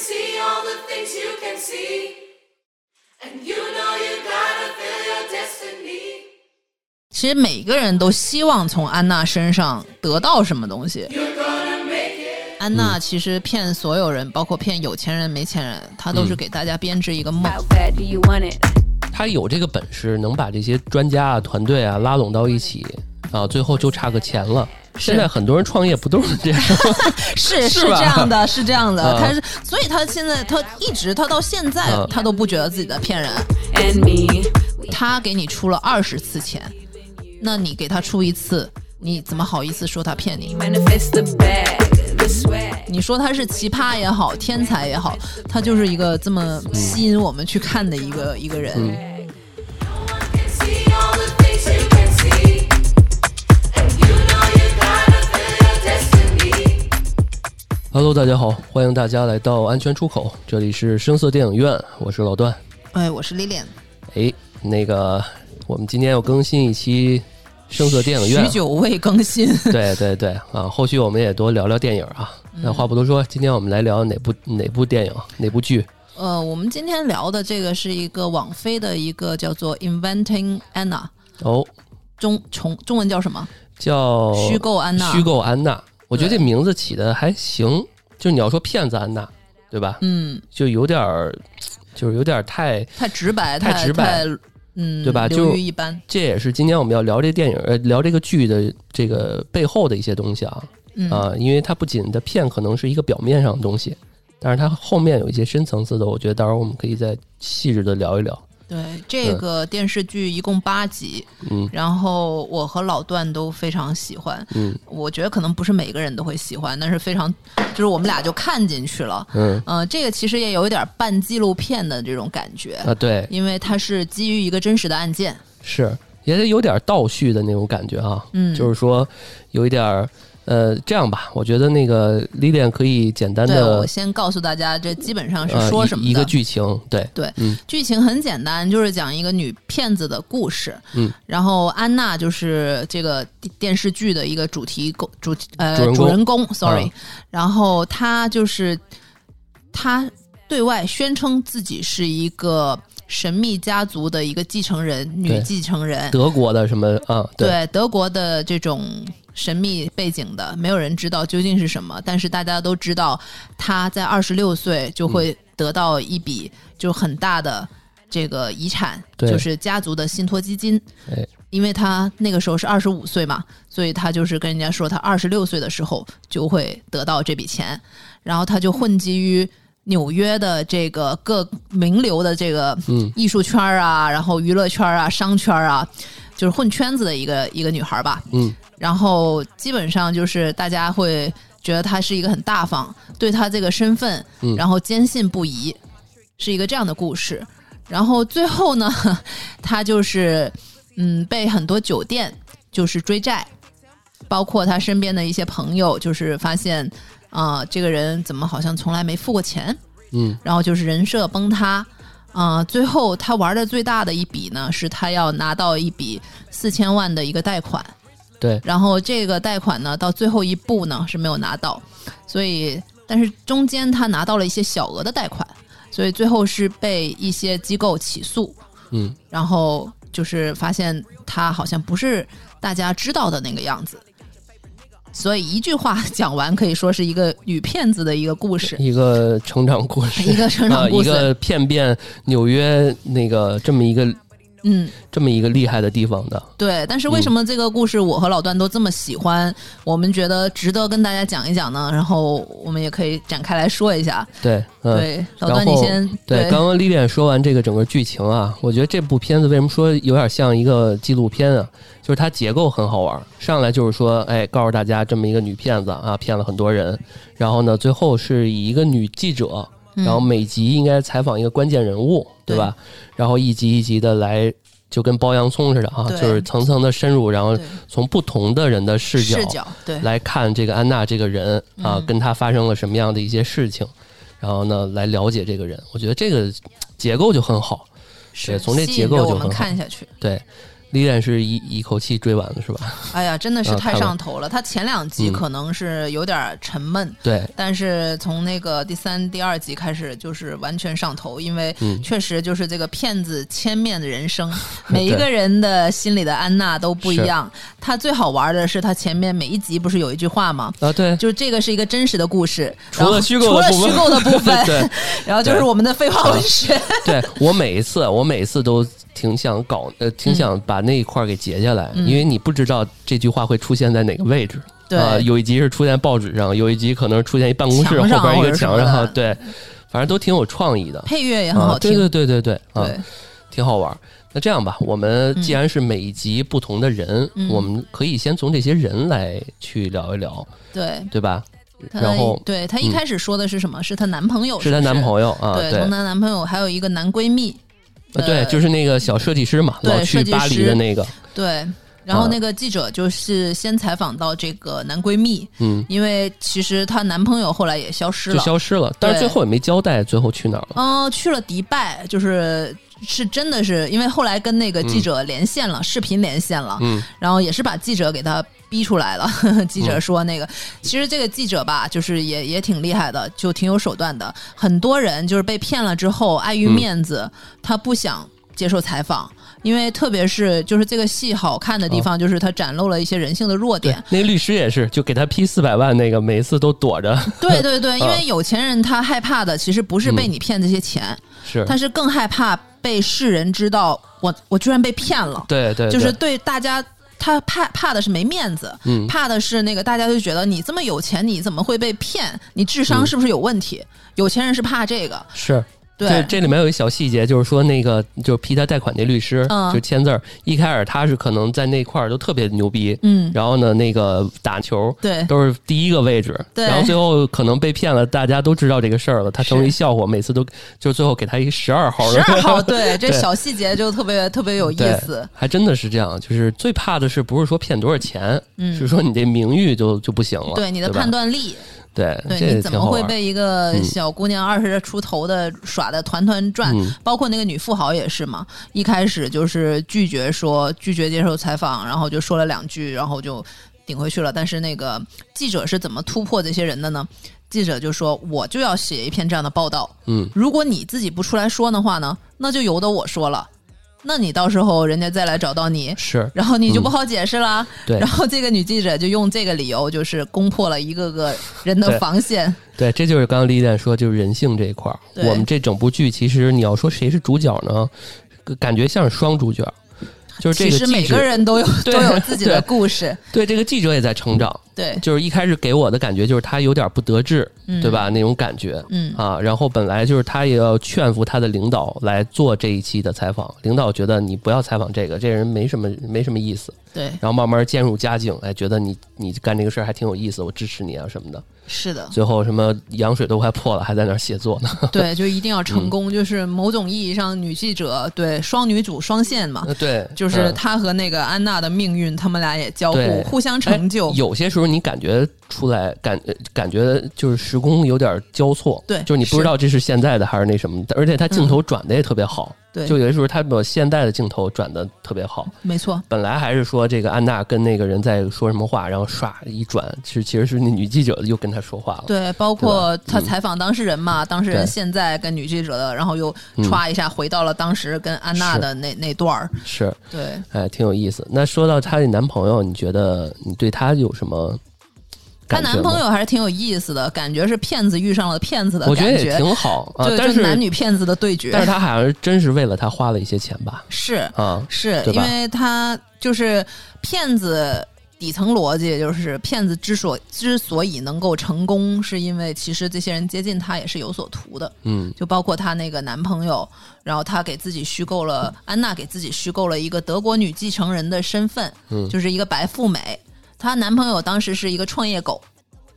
see all the things you can see，and you know you gotta build your destiny。其实每个人都希望从安娜身上得到什么东西，安娜其实骗所有人，包括骗有钱人、没钱人，她都是给大家编织一个梦。她有这个本事能把这些专家啊、团队啊拉拢到一起，啊，最后就差个钱了。现在很多人创业不都是这样？是是这样的，是这样的。啊他是，所以他现在他一直他到现在啊他都不觉得自己在骗人。他给你出了二十次钱，那你给他出一次，你怎么好意思说他骗你.你说他是奇葩也好，天才也好，他就是一个这么吸引我们去看的一个、一个人。Hello，大家好，欢迎大家来到安全出口，这里是声色电影院，我是老段。哎，我是 Lilian，哎，那个，我们今天要更新一期声色电影院许，久未更新。对对对啊，后续我们也多聊聊电影啊。那话不多说，今天我们来聊哪部哪部电影哪部剧？呃，我们今天聊的这个是一个网飞的一个叫做《Inventing Anna》，哦，中中中文叫什么？叫虚构安娜。虚构安娜，我觉得这名字起的还行。就你要说骗子安娜，对吧？嗯，就有点儿，就是有点儿太，太直白，太太直白嗯，对吧就一般。这也是今天我们要聊这电影，呃，聊这个剧的这个背后的一些东西啊嗯啊，因为它不仅的骗可能是一个表面上的东西，但是它后面有一些深层次的，我觉得到时候我们可以再细致的聊一聊。对，这个电视剧一共八集，嗯然后我和老段都非常喜欢。嗯我觉得可能不是每个人都会喜欢，但是非常，就是我们俩就看进去了。嗯呃，这个其实也有一点半纪录片的这种感觉，啊，对，因为它是基于一个真实的案件。是也得有点倒叙的那种感觉啊，嗯就是说有一点儿。呃，这样吧，我觉得那个 Lilian 可以简单，的我先告诉大家，这基本上是呃说什么的。一一个剧情，对，对，嗯剧情很简单，就是讲一个女骗子的故事。嗯，然后安娜就是这个电电视剧的一个主题公主呃主人公，sorry、啊然后她就是她对外宣称自己是一个神秘家族的一个继承人，女继承人。德国的什么啊？对，对德国的这种神秘背景的，没有人知道究竟是什么，但是大家都知道，他在二十六岁就会得到一笔就很大的这个遗产，对就是家族的信托基金。哎因为他那个时候是二十五岁嘛，所以他就是跟人家说，他二十六岁的时候就会得到这笔钱，然后他就混迹于纽约的这个各名流的这个嗯艺术圈啊，然后娱乐圈啊、商圈啊，就是混圈子的一个一个女孩吧。嗯，然后基本上就是大家会觉得她是一个很大方，对她这个身份嗯，然后坚信不疑，是一个这样的故事。然后最后呢，她就是嗯被很多酒店就是追债，包括她身边的一些朋友，就是发现啊、这个人怎么好像从来没付过钱，嗯。然后就是人设崩塌。啊、最后他玩的最大的一笔呢，是他要拿到一笔四千万的一个贷款，对，然后这个贷款呢，到最后一步呢是没有拿到，所以但是中间他拿到了一些小额的贷款，所以最后是被一些机构起诉，嗯。然后就是发现他好像不是大家知道的那个样子，所以一句话讲完，可以说是一个女骗子的一个故事，一个成长故事，一个成啊，长故事，一个骗遍纽约那个这么一个嗯。这么一个厉害的地方的，对，但是为什么这个故事我和老段都这么喜欢？我们觉得值得跟大家讲一讲呢？然后我们也可以展开来说一下。对，嗯。对，老段你先对，刚刚 Lilian 说完这个整个剧情啊，我觉得这部片子为什么说有点像一个纪录片啊？就是它结构很好玩，上来就是说，哎，告诉大家这么一个女骗子啊，骗了很多人，然后呢，最后是以一个女记者，嗯然后每集应该采访一个关键人物，对吧？然后一集一集的来，就跟剥洋葱似的啊，就是层层的深入，然后从不同的人的视角视角对来看这个安娜这个人啊，嗯跟她发生了什么样的一些事情，然后呢来了解这个人。我觉得这个结构就很好。是从这结构就很好看下去。对，李诞是一一口气追完了是吧？哎呀，真的是太上头了。他前两集嗯可能是有点沉闷，对，但是从那个第三、第二集开始，就是完全上头，因为嗯确实就是这个骗子千面的人生，每一个人的心里的安娜都不一样。他最好玩的是，他前面每一集不是有一句话吗？啊对，就这个是一个真实的故事，除了虚构的部分除了虚构的部分，对 然后就是我们的废话文学。对我每一次，我每一次都挺想搞，呃，挺想把那一块儿给截下来，嗯。因为你不知道这句话会出现在哪个位置。对。啊有一集是出现报纸上，有一集可能出现一办公室后边一个墙上，的。对，反正都挺有创意的。配乐也很好啊，听，对对对对对，啊，对。挺好玩儿。那这样吧，我们嗯。既然是每一集不同的人，嗯。我们可以先从这些人来去聊一聊，对。对吧？然后对她一嗯。开始说的是什么？是她男朋友，是她男。朋友啊，对从她男朋友还有一个男闺蜜，啊对，就是那个小设计师嘛，对老去巴黎师的那个，对。然后啊那个记者就是先采访到这个男闺蜜，嗯，因为其实她男朋友后来也消失了就了，消失了，但是最后也没交代最后去哪儿了。嗯、去了迪拜，就是是真的是因为后来跟那个记者连线了，视频连线了，嗯然后也是把记者给他逼出来了。记者说那个，其实这个记者吧，就是也也挺厉害的，就挺有手段的。很多人就是被骗了之后，碍于嗯面子，他不想接受采访。因为特别是就是这个戏好看的地方，就是它展露了一些人性的弱对点。，那律师也是，就给他批四百万，那个每一次都躲着，对对对，因啊为有钱人他害怕的其实不是被嗯你骗这些钱，是，他是更害怕被世人知道我我居然被骗了。对对，就是对对大家，他怕怕的是没面子，嗯怕的是那个大家就觉得你这么有钱，你怎么会被骗？你智商嗯是不是有问题？有钱人是怕这个，是。这对。这里面有一小细节，就是说那个就是批他贷款那律师，嗯就签字儿，一开始他是可能在那块儿都特别牛逼，嗯，然后呢，那个打球对都是第一个位置，对然后最后可能被骗了，大家都知道这个事儿了，他成为笑话，每次都就最后给他一十二号，十二号，对，这小细节就特别特别有意思，还真的是这样，就是最怕的是不是说骗多少钱，嗯是说你这名誉就就不行了，对你的判断力，对，对你怎么会被一个嗯小姑娘二十出头的耍的团团转？嗯包括那个女富豪也是嘛，一开始就是拒绝说拒绝接受采访，然后就说了两句，然后就顶回去了。但是那个记者是怎么突破这些人的呢？记者就说：“我就要写一篇这样的报道，嗯，如果你自己不出来说的话呢，那就由得我说了。那你到时候人家再来找到你，是。然后你就不好解释了。对。然后这个女记者就用这个理由，就是攻破了一个个人的防线。对，这就是刚刚李诞说，就是人性这一块儿。我们这整部剧其实你要说谁是主角呢，感觉像是双主角，就是这其实每个人都有 都有自己的故事，对这个记者也在成长，对，就是一开始给我的感觉就是他有点不得志，嗯对吧？那种感觉。嗯啊，然后本来就是他也要劝服他的领导来做这一期的采访，领导觉得你不要采访这个，这人没什么没什么意思，对，然后慢慢渐入佳境，哎，觉得你你干这个事儿还挺有意思，我支持你啊什么的。是的，最后什么羊水都快破了，还在那儿写作呢。对，就一定要成嗯功，就是某种意义上女记者对双女主双线嘛，呃对，就是嗯她和那个安娜的命运，他们俩也交互，互相成就哎。有些时候你感觉出来，感呃感觉就是时空有点交错，对就是你不知道这是现在的还是那什么，而且它镜头转的也特别好，对，就有的时候它把现代的镜头转的特别好。没错，本来还是说这个安娜跟那个人在说什么话，然后唰一转，其实其实是那女记者又跟他说话了。对，包括对吧？嗯。她采访当事人嘛，当事人现在跟女记者的，然后又嗯。歘一下回到了当时跟安娜的那那段儿，是，对。哎，挺有意思。那说到她的男朋友，你觉得你对他有什么她？男朋友还是挺有意思的，感觉是骗子遇上了骗子的感觉，得也挺好啊就，但就是男女骗子的对决。但是她好像是真是为了他花了一些钱吧？是啊，是因为他就是骗子。底层逻辑就是骗子之所之所以能够成功，是因为其实这些人接近他也是有所图的，嗯就包括她那个男朋友，然后她给自己虚构了安娜给自己虚构了一个德国女继承人的身份，嗯就是一个白富美。她男朋友当时是一个创业狗，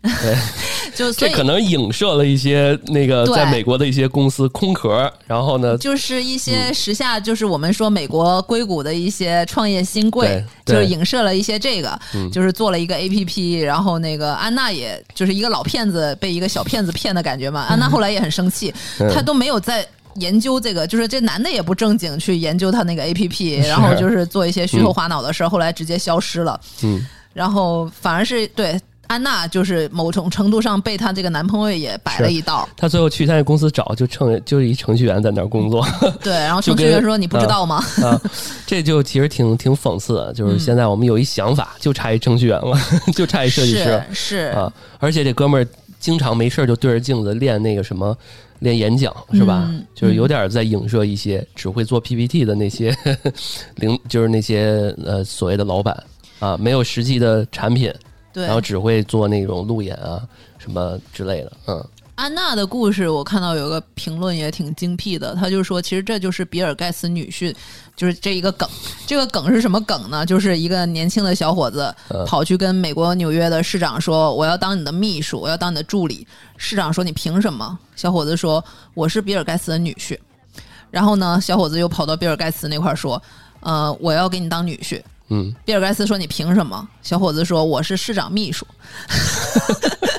对，就这可能影射了一些那个在美国的一些公司空壳，然后呢，就是一些嗯时下，就是我们说美国硅谷的一些创业新贵，就是影射了一些这个，嗯。就是做了一个 A P P，然后那个安娜也就是一个老骗子被一个小骗子骗的感觉嘛。安娜后来也很生气，嗯。她都没有在研究这个，就是这男的也不正经去研究他那个 A P P，然后就是做一些虚头滑脑的事儿，后来直接消失了。嗯，然后反而是对安娜，就是某种程度上被她这个男朋友也摆了一道。她最后去他那公司找，就程就是一程序员在那儿工作 对，然后程序员说：“你不知道吗？”啊，这就其实挺挺讽刺的，就是 现在我们有一想法，就差一程序员了，就差一设计师是是，啊，而且这哥们儿经常没事儿就对着镜子练那个什么。练演讲是吧？嗯就是有点在影射一些只会做 PPT 的那些领，就是那些呃所谓的老板啊，没有实际的产品，对然后只会做那种路演啊什么之类的。嗯，安娜的故事，我看到有个评论也挺精辟的，他就说，其实这就是比尔盖茨女婿，就是这一个梗。这个梗是什么梗呢？就是一个年轻的小伙子嗯跑去跟美国纽约的市长说：“我要当你的秘书，我要当你的助理。”市长说：“你凭什么？”小伙子说：“我是比尔盖茨的女婿。”然后呢，小伙子又跑到比尔盖茨那块儿说：“呃，我要给你当女婿。”嗯，比尔盖茨说：“你凭什么？”小伙子说：“我是市长秘书。”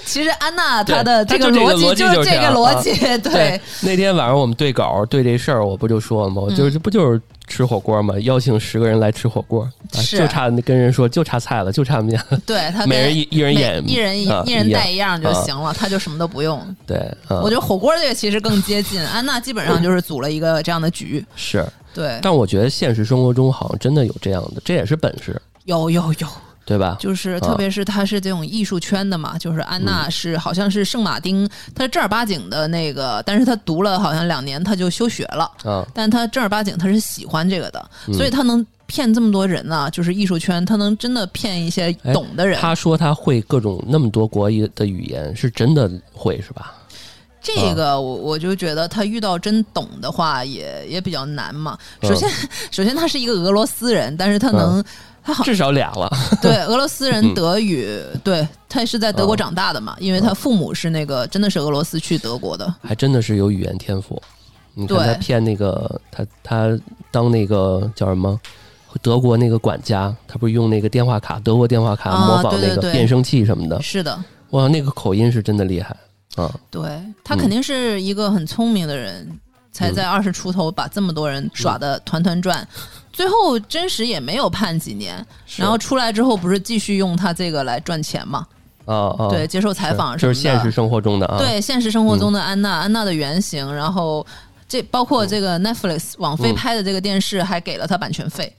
其实安娜她的这个逻辑就是这个逻辑，对，那天晚上我们对稿对这事儿，我不就说了吗？我就是、不就是吃火锅吗？邀请十个人来吃火锅，就差跟人说就差菜了，就差面，对他每人一一人演一人一啊一人带一样就啊行了，他就什么都不用。对，啊、我觉得火锅这个其实更接近，安娜基本上就是组了一个这样的局，是，对，但我觉得现实生活中好像真的有这样的，这也是本事，有有有，对吧？就是特别是他是这种艺术圈的嘛，就是安娜是好像是圣马丁，他正儿八经的那个，但是他读了好像两年，他就休学了。啊，但他正儿八经他是喜欢这个的，嗯所以他能骗这么多人呢、就是艺术圈，他能真的骗一些哎懂的人。他说他会各种那么多国语的语言，是真的会是吧？这个我我就觉得他遇到真懂的话也也比较难嘛。嗯首先，首先他是一个俄罗斯人，但是他能。他 好至少俩了，对俄罗斯人嗯德语，对他是在德国哦长大的嘛，因为他父母是那个真的是俄罗斯去德国的，还真的是有语言天赋。你看对。他骗那个他他当那个叫什么？德国那个管家，他不是用那个电话卡，德国电话卡啊模仿那个变声器什么的，是的，哇，那个口音是真的厉害。啊！对。他嗯肯定是一个很聪明的人，才在二十出头把这么多人耍的团团转。最后真实也没有判几年，然后出来之后不是继续用他这个来赚钱嘛？啊啊，对，接受采访什么的。就是现实生活中的啊，对现实生活中的安娜，安娜的原型，然后这包括这个 Netflix 网飞嗯拍的这个电视还给了他版权费。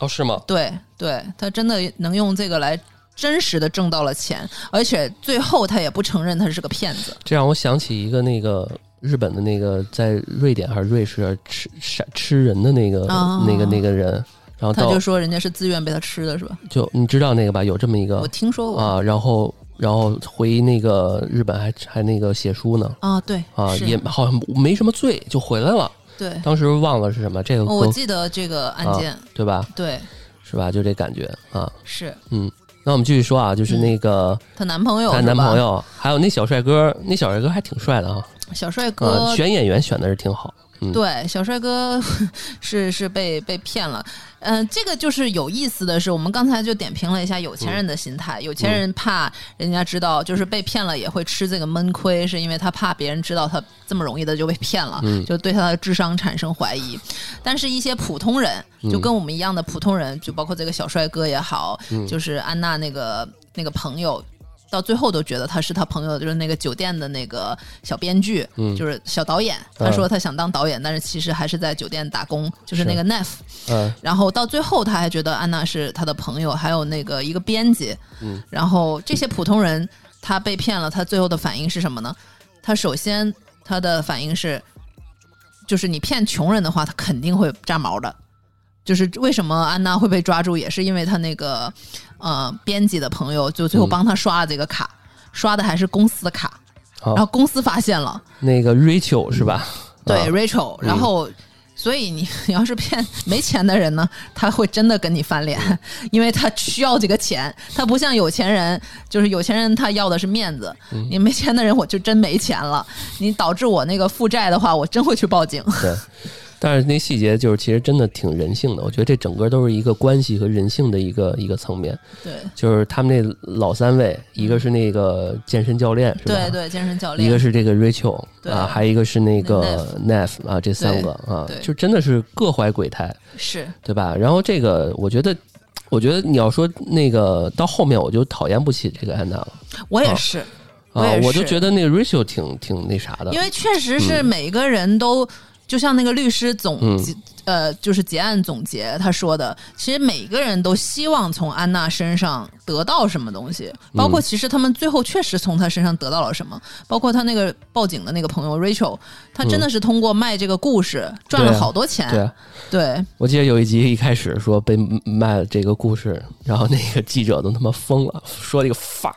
哦，是吗？对对，他真的能用这个来真实的挣到了钱，而且最后他也不承认他是个骗子。这让我想起一个那个日本的那个在瑞典还是瑞士吃吃吃人的那个、啊那个那个人，然后他就说人家是自愿被他吃的，是吧？就你知道那个吧？有这么一个我听说过啊，然后然后回那个日本还还那个写书呢啊，对啊，也好像没什么罪就回来了，对。当时忘了是什么这个哦我记得这个案件，对吧？对，是吧？就这感觉啊，是嗯。那我们继续说啊，就是那个她男朋友，她男朋友，还有那小帅哥，那小帅哥还挺帅的啊，小帅啊，哥，选演员选的是挺好，嗯，对，小帅哥 是是被被骗了。嗯、这个就是有意思的是，我们刚才就点评了一下有钱人的心态。有钱人怕人家知道，就是被骗了也会吃这个闷亏，是因为他怕别人知道他这么容易的就被骗了，嗯就对他的智商产生怀疑。但是，一些普通人，就跟我们一样的普通人，就包括这个小帅哥也好，就是安娜那个那个朋友。到最后都觉得他是他朋友，就是那个酒店的那个小编剧，嗯就是小导演。他说他想当导演，但是其实还是在酒店打工，就是那个 Neff。嗯然后到最后，他还觉得安娜是他的朋友，还有那个一个编辑。嗯，然后这些普通人，他被骗了，他最后的反应是什么呢？他首先他的反应是，就是你骗穷人的话，他肯定会炸毛的。就是为什么安娜会被抓住，也是因为她那个呃编辑的朋友，就最后嗯帮她刷了这个卡，刷的还是公司的卡，好然后公司发现了，那个 Rachel 是吧？对、啊 Rachel，然后。所以你你 要是骗没钱的人呢，他会真的跟你翻脸，因为他需要这个钱，他不像有钱人，就是有钱人他要的是面子，嗯你没钱的人我就真没钱了，你导致我那个负债的话，我真会去报警。对，但是那细节就是其实真的挺人性的，我觉得这整个都是一个关系和人性的一个一个层面。对。就是他们那老三位，一个是那个健身教练，是吧？对对，健身教练，一个是这个 Rachel 啊，还有一个是那个 Neff 啊，这三个啊，就真的是各怀鬼胎，是。对吧？然后这个我觉得，我觉得你要说那个到后面我就讨厌不起这个安娜了。我也是，我，啊我就觉得那个 Rachel 挺挺那啥的，因为确实是每个人都，就像那个律师总呃，就是结案总结他说的，其实每个人都希望从安娜身上得到什么东西，包嗯括其实他们最后确实从她身上得到了什么，包括他那个报警的那个朋友 Rachel，他真的是通过卖这个故事赚了好多钱，对啊。对。我记得有一集一开始说被卖了这个故事，然后那个记者都他妈疯了，说这个 fuck，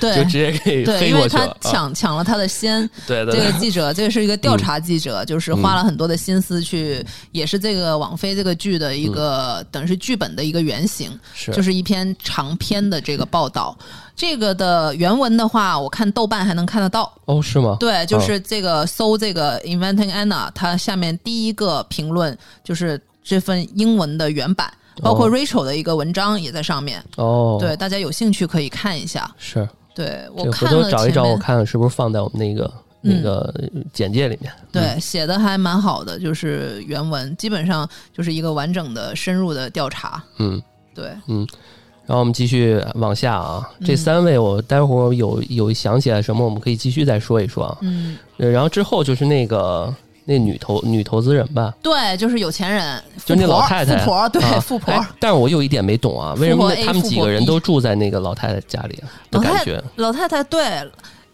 对 就直接给对，因为他抢抢了他的先，对对对，这个记者，这个是一个调查记者，就是花了很多的心思去，也是这个网飞这个剧的一个、等于是剧本的一个原型，是就是一篇长篇的这个报道。这个的原文的话，我看豆瓣还能看得到。哦是吗？对，就是这个搜这个 Inventing Anna，它下面第一个评论就是这份英文的原版，包括哦 Rachel 的一个文章也在上面。哦，对，，大家有兴趣可以看一下。是。对我看了头找一找，我看看是不是放在我们那个那嗯个简介里面。对，写的还蛮好的，就是原文基本上就是一个完整的、深入的调查。嗯，对，嗯然后我们继续往下啊，这嗯三位我待会儿有有想起来什么，我们可以继续再说一说啊。嗯，呃然后之后就是那个那女投女投资人吧，对，就是有钱人，就那老太太，富婆，对，啊 富婆。哎但是我有一点没懂啊，为什么他们几个人都住在那个老太太家里啊的老太感觉？老太太对，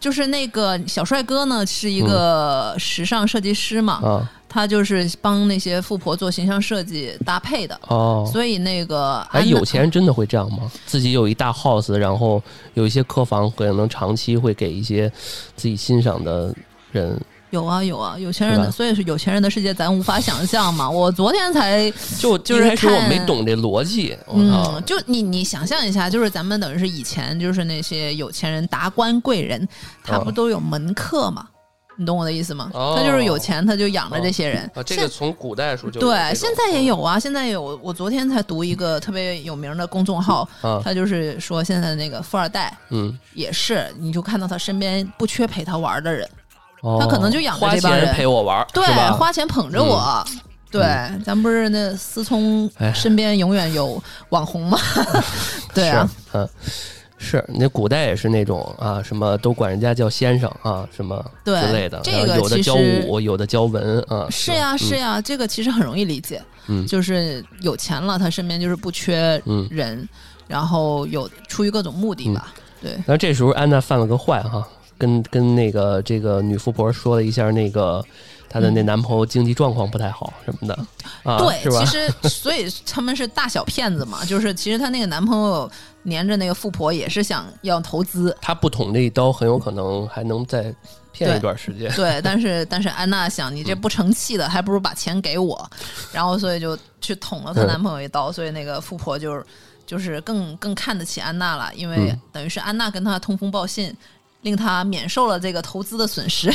就是那个小帅哥呢，是一个时尚设计师嘛，啊，他就是帮那些富婆做形象设计搭配的。哦，所以那个哎，有钱人真的会这样吗？自己有一大 house，然后有一些客房，可能长期会给一些自己欣赏的人。有啊有啊，有钱人的，所以是有钱人的世界，咱无法想象嘛。我昨天才就就是一开始我看没懂这逻辑，我嗯操，，就你你想象一下，就是咱们等于是以前就是那些有钱人、达官贵人，他不哦都有门客吗？你懂我的意思吗？哦他就是有钱，他就养着这些人。啊，这个从古代时候就对，现在也有啊，现在有。我昨天才读一个特别有名的公众号，啊，他就是说现在那个富二代嗯，也是，你就看到他身边不缺陪他玩的人，哦他可能就养着花钱这帮人陪我玩儿，对花钱捧着我。对，咱不是那思聪哎身边永远有网红吗？对啊，是，嗯，是那古代也是那种啊，什么都管人家叫先生啊，什么对之类的，这个其有的教实武，有的教文啊，是呀，嗯是呀，这个其实很容易理解，嗯。就是有钱了，他身边就是不缺嗯人，然后有出于各种目的吧，对，那这时候安娜犯了个坏哈，跟跟那个这个女富婆说了一下那个她的那男朋友经济状况不太好什么的啊，对，其？实所以他们是大小骗子嘛，就是其实她那个男朋友黏着那个富婆也是想要投资，她不捅这一刀，很有可能还能再骗一段时间。对，但是但是安娜想，你这不成器的，还不如把钱给我，然后所以就去捅了她嗯。男朋友一刀，所以那个富婆就是就是更更看得起安娜了，因为嗯。等于是安娜跟她通风报信，令他免受了这个投资的损失。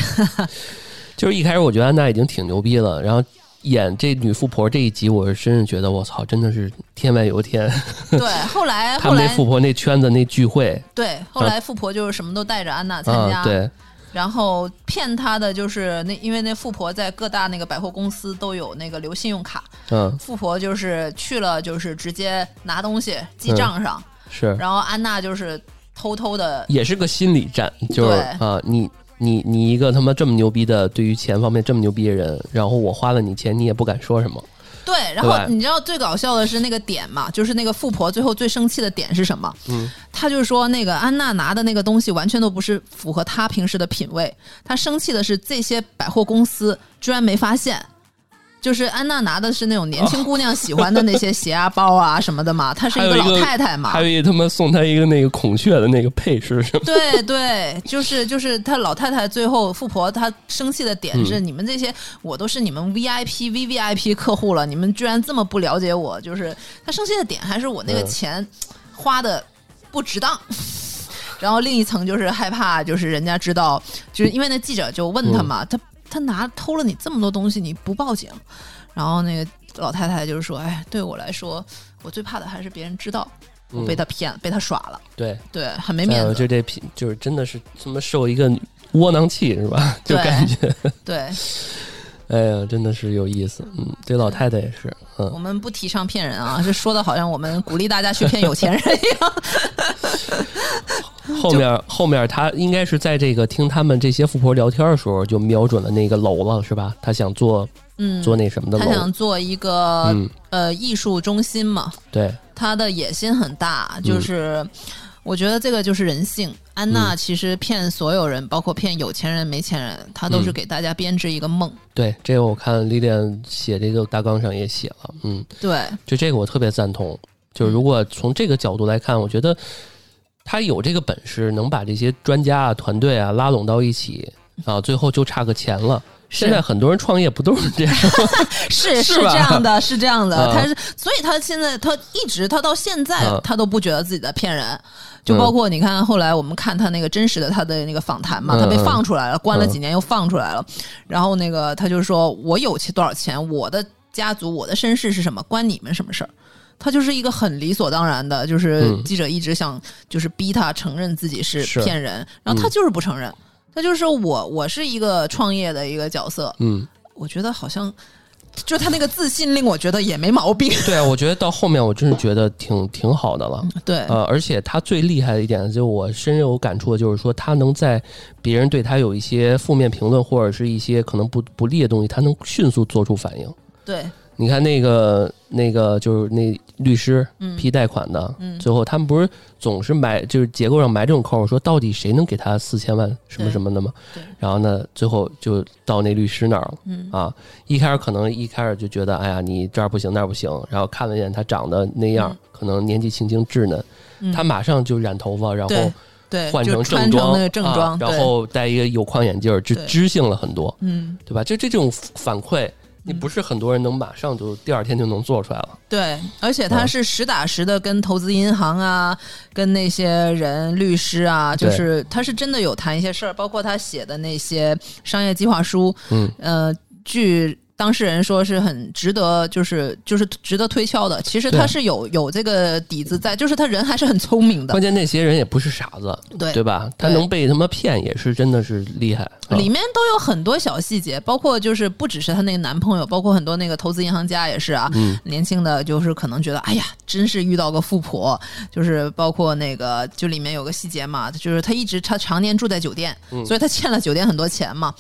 就是一开始我觉得安娜已经挺牛逼了，然后演这女富婆这一集，我是真是觉得我操，真的是天外有天。对，后来后来富婆那圈子那聚会。对后来富婆就是什么都带着安娜参加，啊，对，然后骗她的就是那因为那富婆在各大那个百货公司都有那个留信用卡，嗯，富婆就是去了就是直接拿东西记账上。是，然后安娜就是偷偷的，也是个心理战，就是啊，你你你一个他妈这么牛逼的，对于钱方面这么牛逼的人，然后我花了你钱，你也不敢说什么，对，然后你知道最搞笑的是那个点嘛，就是那个富婆最后最生气的点是什么？嗯，她就说那个安娜拿的那个东西完全都不是符合她平时的品味，她生气的是这些百货公司居然没发现。就是安娜拿的是那种年轻姑娘喜欢的那些鞋啊、包啊什么的嘛，她是一个老太太嘛还，有一他妈送她一个那个孔雀的那个配饰什么，对对，就是就是她老太太最后富婆她生气的点是、嗯你们这些我都是你们 VIP V V I P 客户了，你们居然这么不了解我，就是她生气的点还是我那个嗯钱花的不值当。然后另一层就是害怕，就是人家知道，就是因为那记者就问他嘛，他他拿偷了你这么多东西，你不报警？然后那个老太太就是说，哎，对我来说，我最怕的还是别人知道我被他骗，被他耍了，对，对，很没面子，就这品就是真的是他妈受一个窝囊气是吧？就感觉，对。哎呀，真的是有意思。嗯，这老太太也是，嗯，我们不提倡骗人啊，这说的好像我们鼓励大家去骗有钱人一样。后面后面他应该是在这个听他们这些富婆聊天的时候，就瞄准了那个楼了，是吧？他想做嗯，做那什么的他楼，想做一个、嗯，呃艺术中心嘛，对，他的野心很大，就是、我觉得这个就是人性。安娜其实骗所有人，包括骗有钱人、没钱人，她都是嗯给大家编织一个梦。对，这个我看丽莲写这个大纲上也写了，嗯，对，就这个我特别赞同。就是如果从这个角度来看，我觉得他有这个本事，能把这些专家啊、团队啊拉拢到一起啊，最后就差个钱了。现在很多人创业不都是这样？是是这样的，是这样的。啊他是，所以他现在他一直他到现在啊他都不觉得自己在骗人。就包括你看，后来我们看他那个真实的他的那个访谈嘛，嗯他被放出来了，关了嗯。几年又放出来了。然后那个他就说：“我有钱多少钱，我的家族我的身世是什么，关你们什么事儿？”他就是一个很理所当然的，就是嗯。记者一直想就是逼他承认自己是是。骗人，然后他嗯。就是不承认，他就是我我是一个创业的一个角色，嗯，我觉得好像，就他那个自信令我觉得也没毛病。对啊，我觉得到后面我真是觉得挺挺好的了。对，呃，而且他最厉害的一点，就我深有感触的，就是说他能在别人对他有一些负面评论或者是一些可能不不利的东西，他能迅速做出反应。对，你看那个那个就是那律师嗯批贷款的，嗯最后他们不是总是埋就是结构上埋这种扣，说到底谁能给他四千万什么什么的吗对？然后呢，最后就到那律师那儿了。嗯啊，一开始可能一开始就觉得，哎呀，你这儿不行那儿不行，然后看了一眼他长得那样，嗯可能年纪轻轻稚嫩，嗯他马上就染头发，然后换成正装，那个正装，啊，然后戴一个有框眼镜，就知性了很多，嗯，对吧？就这种反馈，你不是很多人能马上就第二天就能做出来了。对，而且他啊是实打实的跟投资银行啊，跟那些人律师啊，就是他是真的有谈一些事儿，包括他写的那些商业计划书，嗯，呃，据当事人说是很值得，就是就是值得推敲的。其实他是有有这个底子在，就是他人还是很聪明的关，键那些人也不是傻子，对对吧？他能被他妈骗，也是真的是厉害。啊里面都有很多小细节，包括就是不只是她那个男朋友，包括很多那个投资银行家也是啊。嗯年轻的就是可能觉得，哎呀，真是遇到个富婆。就是包括那个，就里面有个细节嘛，就是她一直她常年住在酒店，嗯所以她欠了酒店很多钱嘛。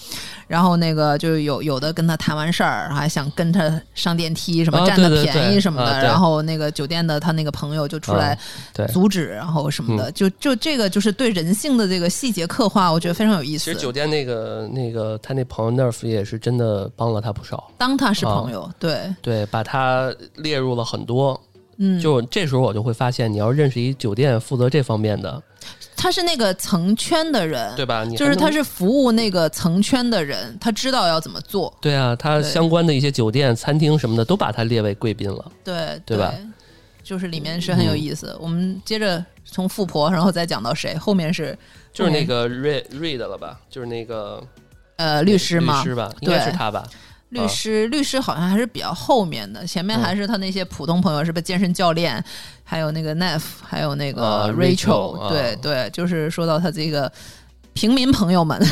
然后那个就有有的跟她谈完事儿，还想跟她上电梯什么啊占他对对对便宜什么的。啊对然后那个酒店的她那个朋友就出来阻止，然后什么的。就就这个就是对人性的这个细节刻画，我觉得非常有意思。其实酒店那个那个他那朋友 Nerf 也是真的帮了他不少，当他是啊朋友，对，对，把他列入了很多。嗯，就这时候我就会发现，你要认识一酒店负责这方面的，他是那个层圈的人，对吧？你就是他是服务那个层圈的人，他知道要怎么做，对啊，他相关的一些酒店、餐厅什么的都把他列为贵宾了。对对吧？就是里面是很有意思。我们接着从富婆，然后再讲到谁，后面是就是那个 Reid Reid 了吧？就是那个呃律师嘛律，师吧，应该是他吧？律师律师好像还是比较后面的，前面嗯还是他那些普通朋友，是不是健身教练，还有那个 Neff，还有那个啊 Rachel，啊对对，就是说到他这个平民朋友们。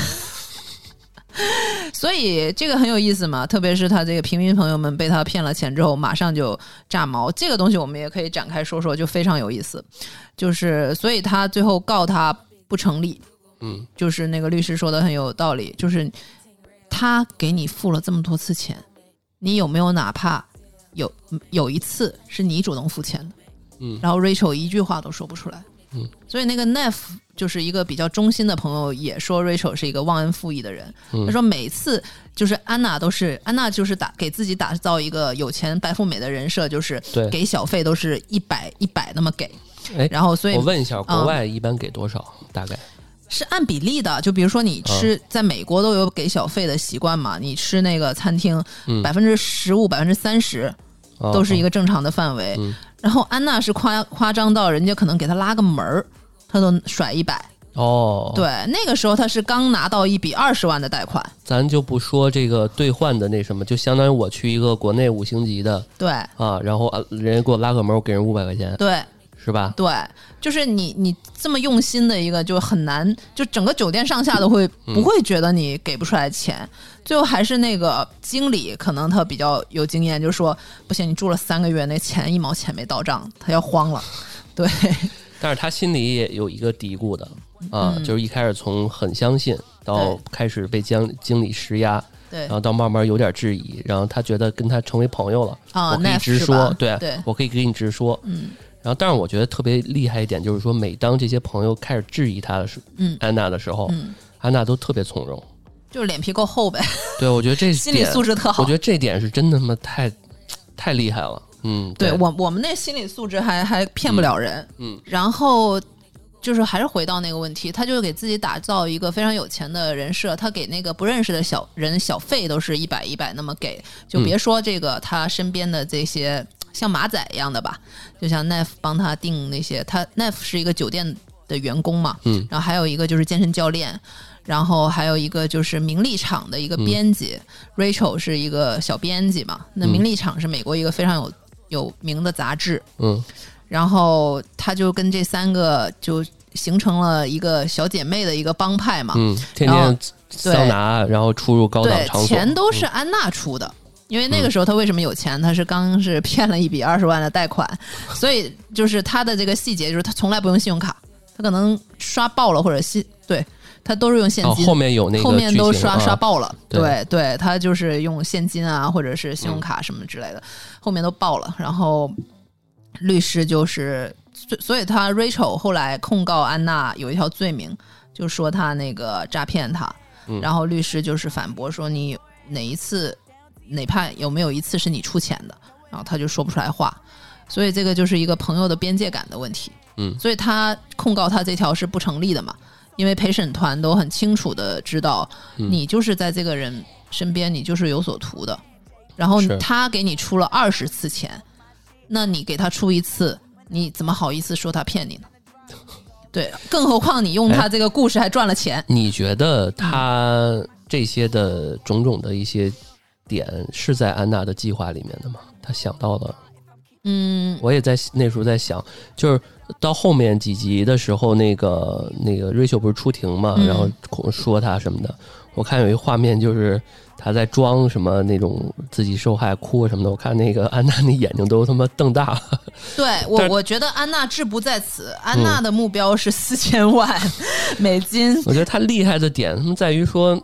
所以这个很有意思嘛，特别是他这个平民朋友们被他骗了钱之后，马上就炸毛。这个东西我们也可以展开说说，就非常有意思。就是所以他最后告他不成立，嗯，就是那个律师说的很有道理，就是他给你付了这么多次钱，你有没有哪怕有有一次是你主动付钱的？嗯然后 Rachel 一句话都说不出来。嗯，所以那个 Neff 就是一个比较忠心的朋友，也说 Rachel 是一个忘恩负义的人。嗯他说每次就是安娜都是安娜就是打给自己打造一个有钱白富美的人设，就是对给小费都是一百一百那么给。哎然后所以我问一下，嗯国外一般给多少？大概？是按比例的，就比如说你吃，在美国都有给小费的习惯嘛，你吃那个餐厅嗯，百分之十五、百分之三十啊都是一个正常的范围。嗯然后安娜是夸夸张到人家可能给她拉个门儿，她都甩一百。哦，，对，那个时候他是刚拿到一笔二十万的贷款。咱就不说这个兑换的那什么，就相当于我去一个国内五星级的对啊，然后啊人家给我拉个门，我给人五百块钱，对是吧？对，就是你你这么用心的一个，就很难，就整个酒店上下都会嗯不会觉得你给不出来钱。最后还是那个经理，可能他比较有经验，就说不行，你住了三个月，那钱一毛钱没到账，他要慌了。对 但是他心里也有一个嘀咕的啊，嗯就是一开始从很相信到开始被经经理施压，对然后到慢慢有点质疑，然后他觉得跟他成为朋友了，啊我可以直说，对对我可以给你直说，嗯然后，但是我觉得特别厉害一点，就是说，每当这些朋友开始质疑他的时，嗯安娜的时候，嗯，安娜都特别从容。就是脸皮够厚呗，对，我觉得这心理素质特好。我觉得这点是真的他妈太太厉害了。嗯，对我我们那心理素质还还骗不了人。嗯然后就是还是回到那个问题，他就给自己打造一个非常有钱的人设，他给那个不认识的小人小费都是一百一百那么给，就嗯别说这个他身边的这些像马仔一样的吧，就像 Neff 帮他订那些，他 Neff 是一个酒店的员工嘛，嗯然后还有一个就是健身教练。然后还有一个就是名利场的一个编辑、r a c h e l 是一个小编辑嘛。那嗯名利场是美国一个非常有有名的杂志，嗯然后他就跟这三个就形成了一个小姐妹的一个帮派嘛。嗯，天天桑拿，然后出入高档对场，所，钱都是嗯安娜出的。因为那个时候他为什么有钱？他是刚是骗了一笔二十万的贷款，所以就是他的这个细节就是他从来不用信用卡，他可能刷爆了或者信对他都是用现哦，金。后面有那个后面都刷啊刷爆了，对对对，他就是用现金啊，或者是信用卡什么之类的，后面都爆了。然后律师就是，所所以他 Rachel 后来控告安娜有一条罪名，就说他那个诈骗他，嗯。然后律师就是反驳说你哪一次哪怕有没有一次是你出钱的，然后他就说不出来话，所以这个就是一个朋友的边界感的问题。嗯。所以他控告他这条是不成立的嘛，因为陪审团都很清楚的知道，嗯。你就是在这个人身边，你就是有所图的，然后是。他给你出了二十次钱，那你给他出一次，你怎么好意思说他骗你呢？对，更何况你用他这个故事还赚了钱，你觉得嗯他这些的种种的一些点是在安娜的计划里面的吗？他想到了，嗯，我也在那时候在想，就是到后面几集的时候，那个那个瑞秀不是出庭嘛，嗯然后说他什么的，我看有一画面就是他在装什么那种自己受害哭什么的，我看那个安娜那眼睛都他妈瞪大了，对我，我觉得安娜志不在此，安娜的目标是四千万美金。我觉得他厉害的点，他们在于说，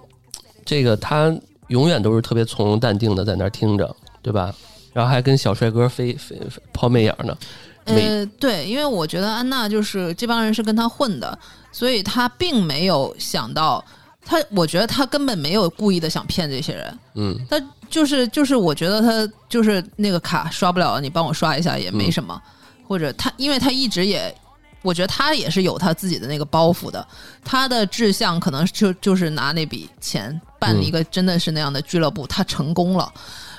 这个他永远都是特别从容淡定的在那儿听着，对吧？然后还跟小帅哥飞飞飞抛媚眼儿呢，呃，对，因为我觉得安娜就是这帮人是跟他混的，所以他并没有想到，她我觉得他根本没有故意的想骗这些人，嗯。他就是就是我觉得他就是那个卡刷不了了，你帮我刷一下也没什么，或者他因为他一直也。我觉得他也是有他自己的那个包袱的，他的志向可能就就是拿那笔钱办嗯。一个真的是那样的俱乐部，他成功了，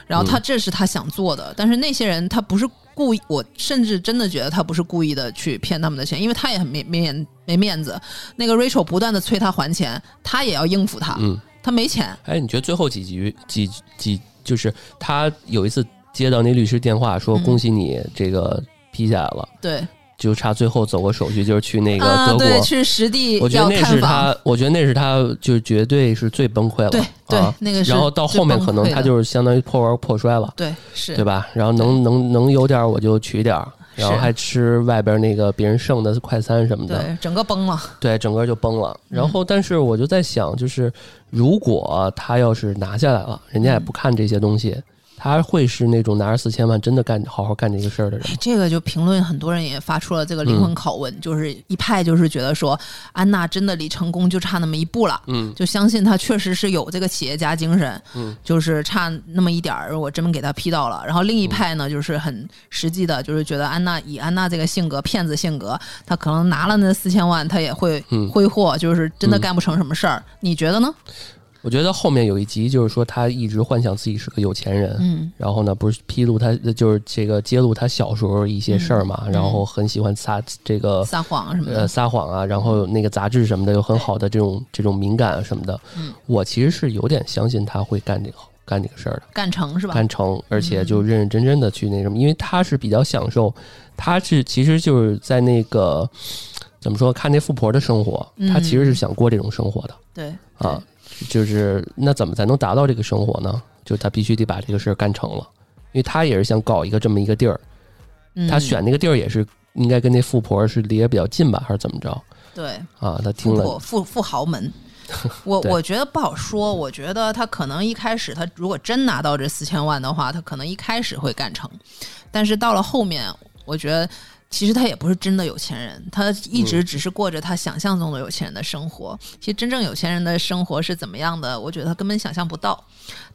然后他嗯这是他想做的，但是那些人他不是故意，我甚至真的觉得他不是故意的去骗他们的钱，因为他也很没没面没面子。那个 Rachel 不断的催他还钱，他也要应付他，嗯，他没钱。哎，你觉得最后几局几几就是他有一次接到那律师电话说嗯恭喜你这个批下来了，对，就差最后走个手续，就是去那个啊，德国。对，去实地我觉得那。是他，我觉得那是他，就绝对是最崩溃了。对对啊，那个是然后到后面可能他就是相当于破罐破摔了，对是，对吧？然后能能能有点儿我就取点儿，然后还吃外边那个别人剩的快餐什么的，对，整个崩了。对，整个就崩了。嗯然后，但是我就在想，就是如果他要是拿下来了，人家也不看这些东西，他会是那种拿着四千万真的干好好干这个事儿的人。这个就评论很多人也发出了这个灵嗯魂拷问，就是一派就是觉得说安娜真的离成功就差那么一步了，嗯就相信她确实是有这个企业家精神，嗯，就是差那么一点儿，我真给她批到了。然后另一派呢，就是很实际的，就是觉得安娜以安娜这个性格，骗子性格，她可能拿了那四千万，她也会嗯挥霍，就是真的嗯干不成什么事儿。你觉得呢？我觉得后面有一集就是说他一直幻想自己是个有钱人，嗯。然后呢，不是披露他就是这个揭露他小时候一些事儿嘛，嗯。然后很喜欢撒这个撒谎什么呃的，撒谎啊，然后那个杂志什么的有很好的这种这种敏感啊什么的。嗯。我其实是有点相信他会干这个干这个事儿的，干成是吧？干成，而且嗯就认认真真的去那什么，因为他是比较享受，他是其实就是在那个怎么说看那富婆的生活，嗯。他其实是想过这种生活的。对啊，就是那怎么才能达到这个生活呢？就他必须得把这个事儿干成了，因为他也是想搞一个这么一个地儿，对他选那个地儿也是应该跟那富婆是离得比较近吧，还是怎么着对啊？他听富了富富豪门。我我觉得不好说，我觉得他可能一开始他如果真拿到这四千万的话，他可能一开始会干成，但是到了后面，我觉得其实他也不是真的有钱人，他一直只是过着他想象中的有钱人的生活。其实真正有钱人的生活是怎么样的，我觉得他根本想象不到。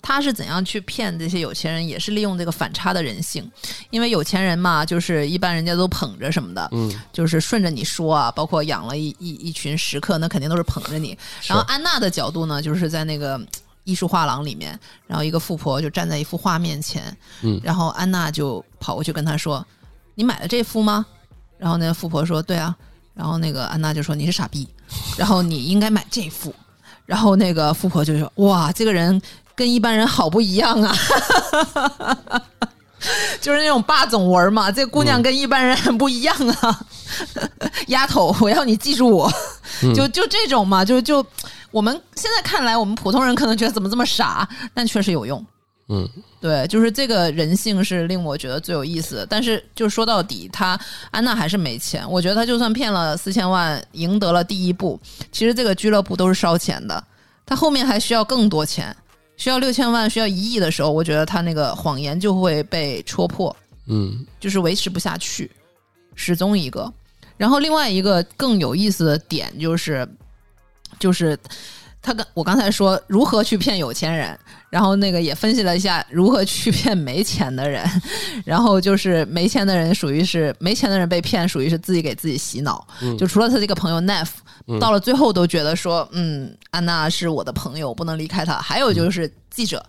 他是怎样去骗这些有钱人，也是利用这个反差的人性，因为有钱人嘛，就是一般人家都捧着什么的，嗯，就是顺着你说啊，包括养了一一一群食客，那肯定都是捧着你。然后安娜的角度呢，就是在那个艺术画廊里面，然后一个富婆就站在一幅画面前，嗯然后安娜就跑过去跟他说：“你买了这副吗？”然后那个富婆说：“对啊。”然后那个安娜就说：“你是傻逼，然后你应该买这副。”然后那个富婆就说：“哇，这个人跟一般人好不一样啊。”就是那种霸总文嘛，这姑娘跟一般人很不一样啊，丫头，我要你记住我，嗯就就这种嘛，就就我们现在看来，我们普通人可能觉得怎么这么傻，但确实有用。嗯，对，就是这个人性是令我觉得最有意思的。但是就说到底，他安娜还是没钱。我觉得他就算骗了四千万，赢得了第一步，其实这个俱乐部都是烧钱的，他后面还需要更多钱，需要六千万，需要一亿的时候，我觉得他那个谎言就会被戳破。嗯就是维持不下去，始终一个。然后另外一个更有意思的点就是，就是他跟我刚才说如何去骗有钱人，然后那个也分析了一下如何去骗没钱的人，然后就是没钱的人属于是没钱的人被骗，属于是自己给自己洗脑。嗯就除了他这个朋友 Neff，、嗯到了最后都觉得说，嗯，安娜是我的朋友，我不能离开她。还有就是记者，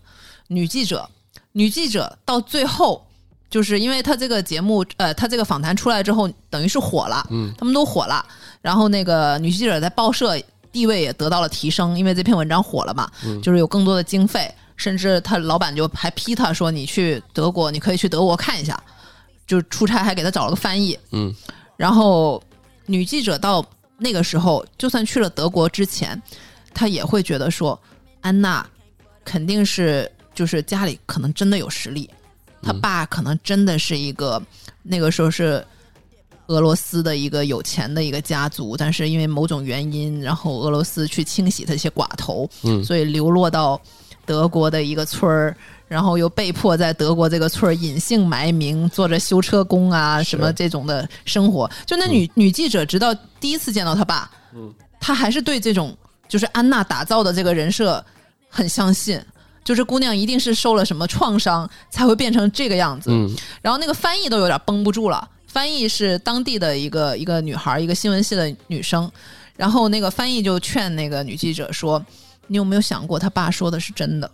女记者，女记者到最后。就是因为他这个节目，呃，他这个访谈出来之后，等于是火了，嗯，他们都火了。然后那个女记者在报社地位也得到了提升，因为这篇文章火了嘛，嗯就是有更多的经费，甚至他老板就还批他说：“你去德国，你可以去德国看一下。”就出差还给他找了个翻译。嗯然后女记者到那个时候，就算去了德国之前，她也会觉得说，安娜肯定是就是家里可能真的有实力，她嗯爸可能真的是一个那个时候是俄罗斯的一个有钱的一个家族，但是因为某种原因，然后俄罗斯去清洗这些寡头，嗯所以流落到德国的一个村儿，然后又被迫在德国这个村儿隐姓埋名，做着修车工啊什么这种的生活。就那女、女记者，直到第一次见到他爸，嗯，她还是对这种就是安娜打造的这个人设很相信。就是姑娘一定是受了什么创伤，才会变成这个样子。嗯然后那个翻译都有点绷不住了。翻译是当地的一个一个女孩，一个新闻系的女生。然后那个翻译就劝那个女记者说：“你有没有想过，他爸说的是真的？”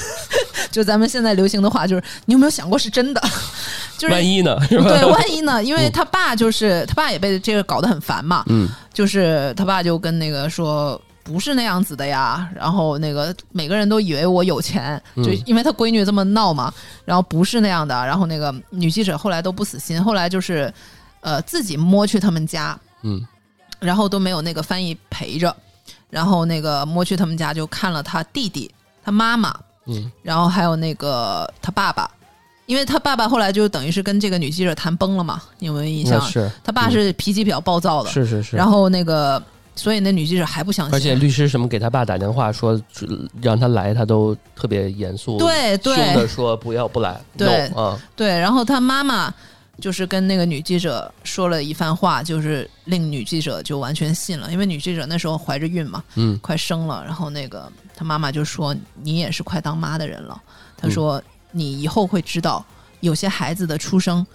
就咱们现在流行的话，就是你有没有想过是真的？就是万一呢？对，万一呢？因为他爸就是他爸也被这个搞得很烦嘛。嗯就是他爸就跟那个说。不是那样子的呀，然后那个每个人都以为我有钱，嗯。就因为他闺女这么闹嘛，然后不是那样的，然后那个女记者后来都不死心，后来就是呃自己摸去他们家，嗯。然后都没有那个翻译陪着，然后那个摸去他们家就看了他弟弟、他妈妈，嗯。然后还有那个他爸爸，因为他爸爸后来就等于是跟这个女记者谈崩了嘛，你有没有印象？是。他爸是脾气比较暴躁的，是是是，然后那个所以那女记者还不相信，而且律师什么给他爸打电话说让他来，他都特别严肃，对对。凶的说不要不来，对对，然后他妈妈就是跟那个女记者说了一番话，就是令女记者就完全信了，因为女记者那时候怀着孕嘛，嗯。快生了，然后那个他妈妈就说：“你也是快当妈的人了。”她嗯说：“你以后会知道，有些孩子的出生，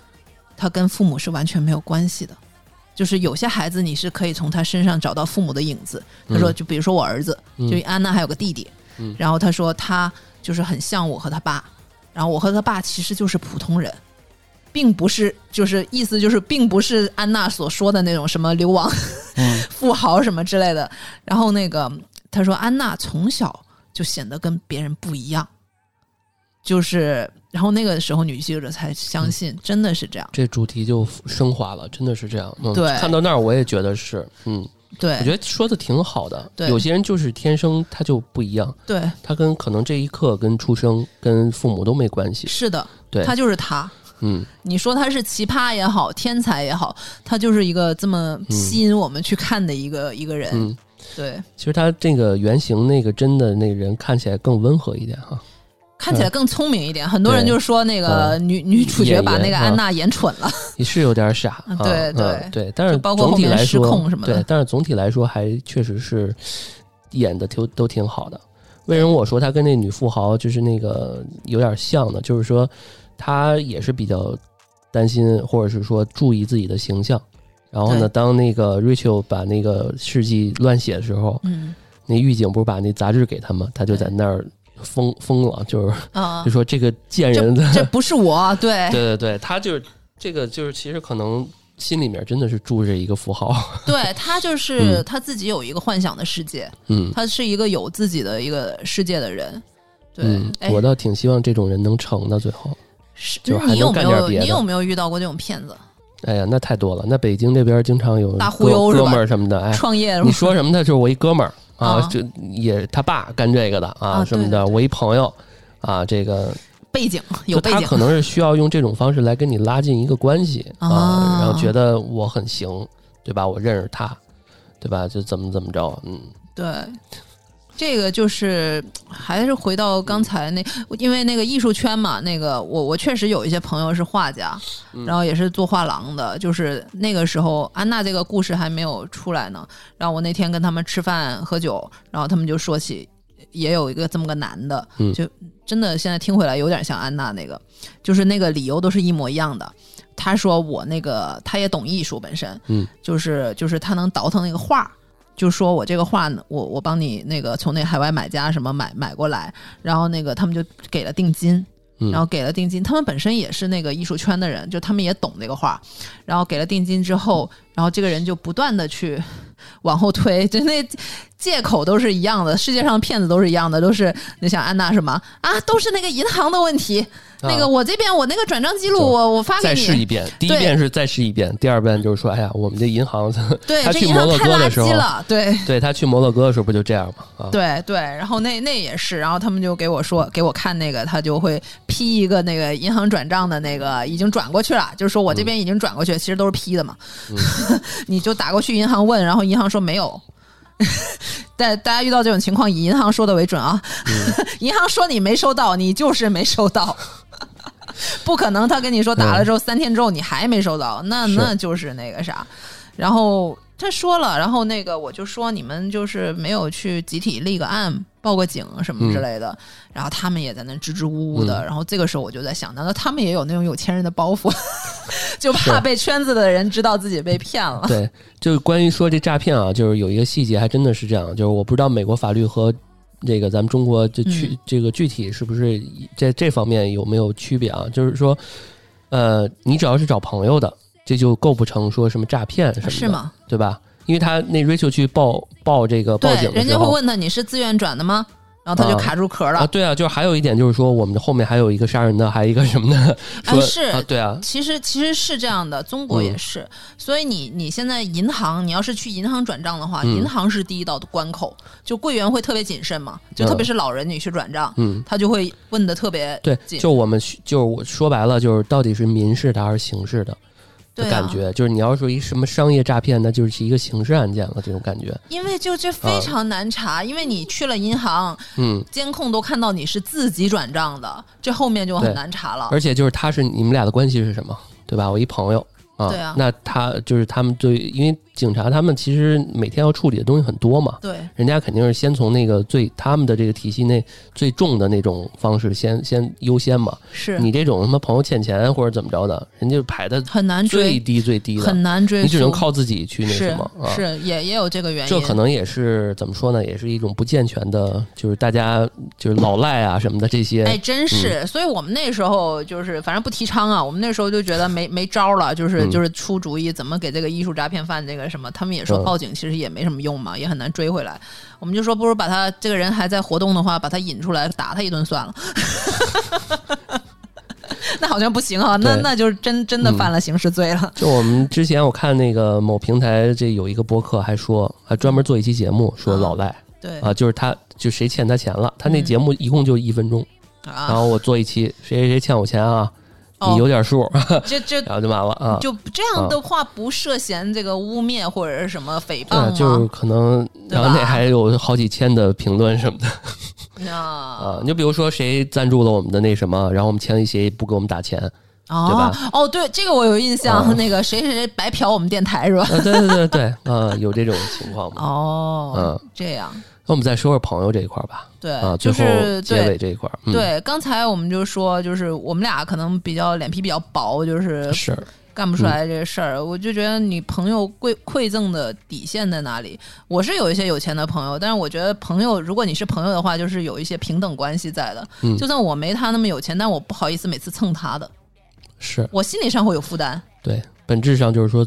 他跟父母是完全没有关系的。就是有些孩子你是可以从他身上找到父母的影子。他说，嗯就比如说我儿子，嗯就安娜还有个弟弟，嗯然后他说他就是很像我和他爸，然后我和他爸其实就是普通人。并不是，就是意思就是，并不是安娜所说的那种什么流亡嗯 富豪什么之类的。然后那个他说，安娜从小就显得跟别人不一样，就是，然后那个时候女记者才相信，真的是这样。这主题就升华了，真的是这样。嗯，对看到那儿我也觉得是，嗯，对，我觉得说的挺好的。对有些人就是天生他就不一样，对，他跟可能这一刻跟出生跟父母都没关系。是的，对他就是他。嗯，你说他是奇葩也好，天才也好，他就是一个这么吸引我们去看的一个、一个人。嗯，对，其实他这个原型那个真的那个人看起来更温和一点哈。看起来更聪明一点。很多人对就说那个女、女主角把那个安啊娜演蠢了。也是有点傻，对对对，但是包括总体后面失控什么的对，但是总体来说还确实是演的都都挺好的。为什么我说他跟那女富豪就是那个有点像呢？就是说他也是比较担心，或者是说注意自己的形象。然后呢，当那个 Rachel 把那个事迹乱写的时候，嗯那狱警不是把那杂志给他吗？他就在那儿疯疯了，就是啊。就，说这个贱人的这不是我，对。对对对，他就是这个，就是其实可能心里面真的是住着一个符号，对，他就是嗯。他自己有一个幻想的世界，嗯。他是一个有自己的一个世界的人。对，我倒挺希望这种人能成的，最后，是就是你有没有你有没有遇到过这种骗子？哎呀，那太多了。那北京这边经常有大哥忽悠哥们儿什么的，哎，创业你说什么的，就是我一哥们儿 啊啊，就也他爸干这个的啊啊什么的，我一朋友啊，这个背景有背景他可能是需要用这种方式来跟你拉近一个关系啊，啊然后觉得我很行，对吧？我认识他，对吧？就怎么怎么着，嗯对，这个就是还是回到刚才那，因为那个艺术圈嘛，那个我我确实有一些朋友是画家，然后也是做画廊的，就是那个时候安娜这个故事还没有出来呢，然后我那天跟他们吃饭喝酒，然后他们就说起。也有一个这么个男的，嗯就真的现在听回来有点像安娜那个，就是那个理由都是一模一样的。他说我那个他也懂艺术本身，嗯，就是就是他能倒腾那个画，就说我这个画呢，我我帮你那个从那海外买家什么买买过来，然后那个他们就给了定金，嗯。然后给了定金，他们本身也是那个艺术圈的人，就他们也懂那个画，然后给了定金之后，然后这个人就不断的去往后推，就那借口都是一样的，世界上骗子都是一样的，都是你想安娜什么啊，都是那个银行的问题，那个我这边我那个转账记录我我发给再试一你，遍，第一遍是再试一遍，第二遍就是说，哎呀，我们这银行，对，他去摩洛哥的时候圾，了，对。对他去摩洛哥的时候不就这样吗？啊，对对，然后那那也是，然后他们就给我说，给我看那个，他就会批一个那个银行转账的那个已经转过去了，就是说我这边已经转过去，其实都是批的嘛。你就打过去银行问，然后银行说没有。但大家遇到这种情况，以银行说的为准啊。银行说你没收到，你就是没收到，不可能他跟你说打了之后、三天之后你还没收到，那那就是那个啥。然后他说了，然后那个我就说你们就是没有去集体立个案、报个警什么之类的，然后他们也在那支支吾吾的。嗯然后这个时候我就在想，难道他们也有那种有钱人的包袱，就怕被圈子的人知道自己被骗了？对，就是关于说这诈骗啊，就是有一个细节还真的是这样，就是我不知道美国法律和这个咱们中国这区、嗯这个具体是不是在这方面有没有区别啊？就是说，呃，你只要是找朋友的，这就构不成说什么诈骗什么的，是？吗？对吧？因为他那 Rachel 去报报这个报警，的人时候。家会问他你是自愿转的吗？然后他就啊。卡住壳了。啊，对啊，就是还有一点就是说，我们的后面还有一个杀人的，还有一个什么的，说是。啊，对啊，其实其实是这样的，中国也嗯。是。所以你你现在银行，你要是去银行转账的话，嗯。银行是第一道的关口，就柜员会特别谨慎嘛，就嗯特别是老人你去转账，嗯，他就会问的特别对，就我们就是我说白了，就是到底是民事的还是刑事的感觉，就是你要说一什么商业诈骗，那就是一个刑事案件了，这种感觉，因为就这啊非常难查，因为你去了银行，嗯，监控都看到你是自己转账的，这后面就很难查了。而且就是他是你们俩的关系是什么，对吧？我一朋友。啊，对啊那他就是他们对，因为警察他们其实每天要处理的东西很多嘛，对，人家肯定是先从那个最他们的这个体系内最重的那种方式先先优先嘛。是你这种什么朋友欠钱或者怎么着的，人家排的很难追最，低最低的，很难追，你只能靠自己去那什么啊。是也也有这个原因，这可能也是怎么说呢？也是一种不健全的，就是大家就是老赖啊什么的这些。哎，真是，嗯所以我们那时候就是，反正不提倡啊。我们那时候就觉得没没招了，就是、嗯就是出主意怎么给这个艺术诈骗犯这个什么，他们也说嗯报警其实也没什么用嘛，也很难追回来。我们就说，不如把他这个人还在活动的话，把他引出来打他一顿算了。那好像不行啊，那那就是真真的嗯犯了刑事罪了。就我们之前我看那个某平台这有一个播客还说，还专门做一期节目说老赖对啊，就是他就谁欠他钱了，他那嗯节目一共就一分钟，然啊，后我做一期谁谁谁欠我钱啊，哦你有点数，这这 然后就完了啊。就这样的话，不涉嫌这个污蔑或者是什么诽谤？就是可能，然后那还有好几千的评论什么的啊啊。你就比如说谁赞助了我们的那什么，然后我们签了一协议不给我们打钱，哦对吧哦，对，这个我有印象，啊那个谁谁谁白嫖我们电台是吧？啊，对对对对，啊，有这种情况吗？哦，嗯这样，那我们再说说朋友这一块儿吧，对，啊，最就后是结尾对。这一块儿，嗯，对，刚才我们就说，就是我们俩可能比较脸皮比较薄，就是是，干不出来这事儿。我就觉得你朋友馈馈赠的底线在哪里？我是有一些有钱的朋友，但是我觉得朋友，如果你是朋友的话，就是有一些平等关系在的。嗯就算我没他那么有钱，但我不好意思每次蹭他的，是我心理上会有负担。对，本质上就是说，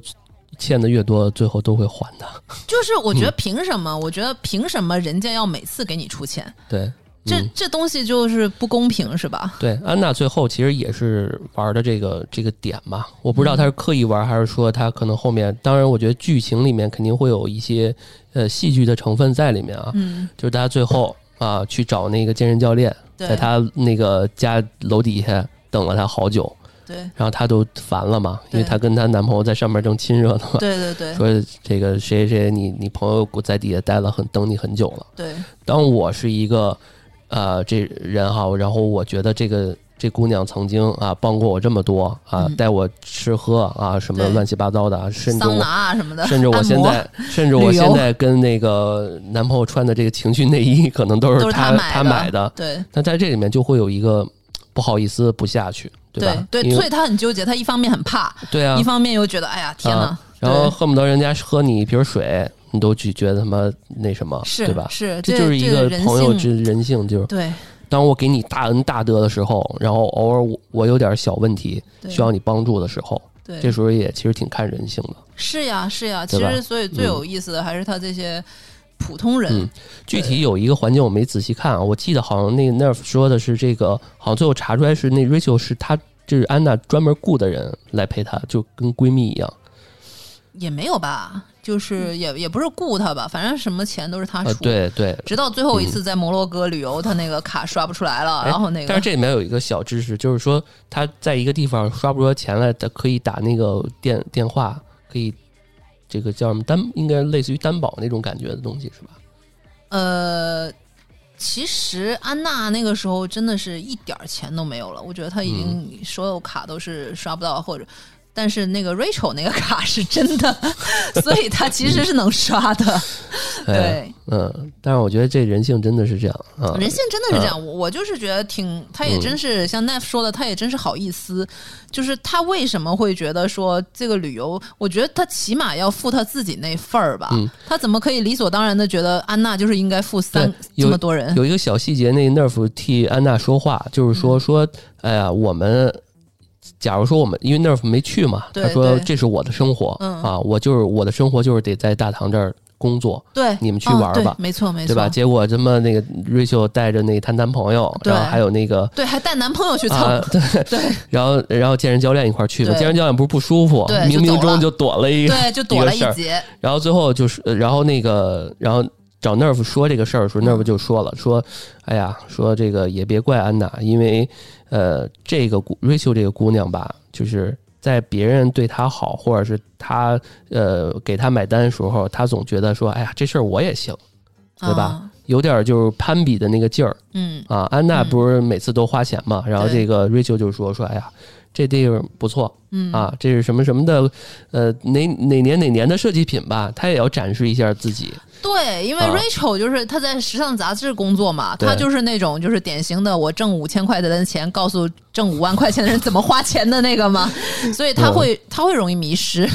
欠的越多，最后都会还的，就是我嗯觉得凭什么？我觉得凭什么人家要每次给你出钱？对。这嗯这东西就是不公平，是吧？对，安娜最后其实也是玩的这个这个点嘛，我不知道她是刻意玩，还是说她可能后面，当然我觉得剧情里面肯定会有一些呃戏剧的成分在里面啊，嗯，就是她最后啊去找那个健身教练，在她那个家楼底下等了她好久，对。然后她都烦了嘛，因为她跟她男朋友在上面正亲热呢嘛，对对对。说这个谁谁谁你你朋友在底下待了很等你很久了。对，当我是一个呃这人哈，然后我觉得这个这姑娘曾经啊帮过我这么多啊，嗯。带我吃喝啊什么乱七八糟的啊，甚至桑拿我啊什么的，甚至我现在甚至我现在跟那个男朋友穿的这个情趣内衣，可能都都是她她买的。对。那在这里面就会有一个不好意思不下去，对吧？对对所以他很纠结，他一方面很怕，对啊。一，方面又觉得哎呀天哪。啊，然后恨不得人家喝你一瓶水，你都去觉得他妈那什么，是对吧？是，这就是一个朋友之人性，就是对。当我给你大恩大德的时候，然后偶尔我我有点小问题需要你帮助的时候，对，这时候也其实挺看人性的。是呀是呀，其实所以最有意思的还是他这些普通人嗯，具体有一个环节我没仔细看啊，我记得好像那个 Nerf 说的是这个，好像最后查出来是那 Rachel 是她就是安娜专门雇的人来陪她，就跟闺蜜一样也没有吧，就是也也不是雇她吧，反正什么钱都是他啊、出。对对。直到最后一次在摩洛哥旅游，他那个卡刷不出来了，哎然后那个但是这里面有一个小知识，就是说他在一个地方刷不出来钱来，他可以打那个电电话，可以这个叫什么担，应该类似于担保那种感觉的东西是吧？呃，其实安娜那个时候真的是一点钱都没有了，我觉得她已经所有卡都是刷不到，或者。但是那个 Rachel 那个卡是真的，所以他其实是能刷的。哎对，嗯，但是我觉得这人性真的是这样啊，人性真的是这样，我我就是觉得挺，他也真是、像 Neff 说的，他也真是好意思，就是他为什么会觉得说这个旅游，我觉得他起码要付他自己那份儿吧，嗯。他怎么可以理所当然的觉得安娜就是应该付三这么多人？有一个小细节，那 Nerf 替安娜说话，就是嗯。说说，哎呀，我们假如说我们因为 Nerf 没去嘛，他说这是我的生活嗯。啊，我就是我的生活就是得在大堂这儿工作，对，你们去嗯玩吧对没错没错，对吧？结果这么那个 Rachel 带着那个她男朋友，然后还有那个。对，还带男朋友去蹭，啊，对，对。然后然后健身教练一块儿去吧，健身教练不是不舒服，冥冥中就躲了一个，对，就躲了一劫，然后最后就是，呃然后那个，然后找 Nerf 说这个事儿的时候，Nerf 就说了，说，哎呀，说这个也别怪安娜，因为呃，这个姑 Rachel 这个姑娘吧，就是在别人对她好，或者是她呃给她买单的时候，她总觉得说，哎呀，这事儿我也行，对吧啊？有点就是攀比的那个劲儿嗯，啊。安娜嗯不是每次都花钱嘛，然后这个 Rachel 就说说，哎呀。这地方不错，嗯啊，这是什么什么的，呃，哪哪年哪年的设计品吧，他也要展示一下自己。对，因为啊 Rachel 就是他在时尚杂志工作嘛，对她就是那种就是典型的我挣五千块钱的钱，告诉挣五万块钱的人怎么花钱的那个嘛，所以他会他会容易迷失。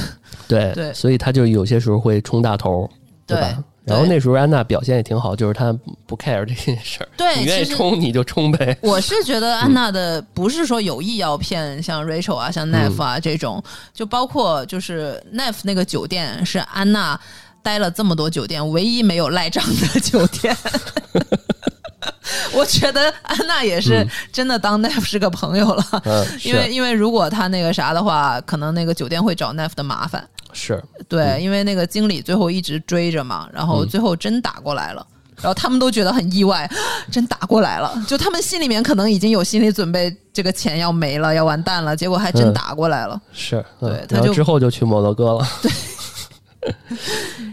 对，对所以他就有些时候会冲大头，对吧？对然后那时候安娜表现也挺好，就是她不 care 这件事儿，对你愿意冲你就冲呗。我是觉得安娜的不是说有意要骗像 Rachel 啊、像 Neff 啊这种，就包括就是 Neff 那个酒店是安娜待了这么多酒店唯一没有赖账的酒店。我觉得安娜也是真的当 Neff 是个朋友了，嗯，因为因为如果他那个啥的话，可能那个酒店会找 Neff 的麻烦。是，对，因为那个经理最后一直追着嘛，然后嗯最后真打过来了。然后他们都觉得很意外，真打过来了。就他们心里面可能已经有心理准备，这个钱要没了，要完蛋了。结果还真嗯打过来了。是，嗯对他就之后就去摩洛哥了。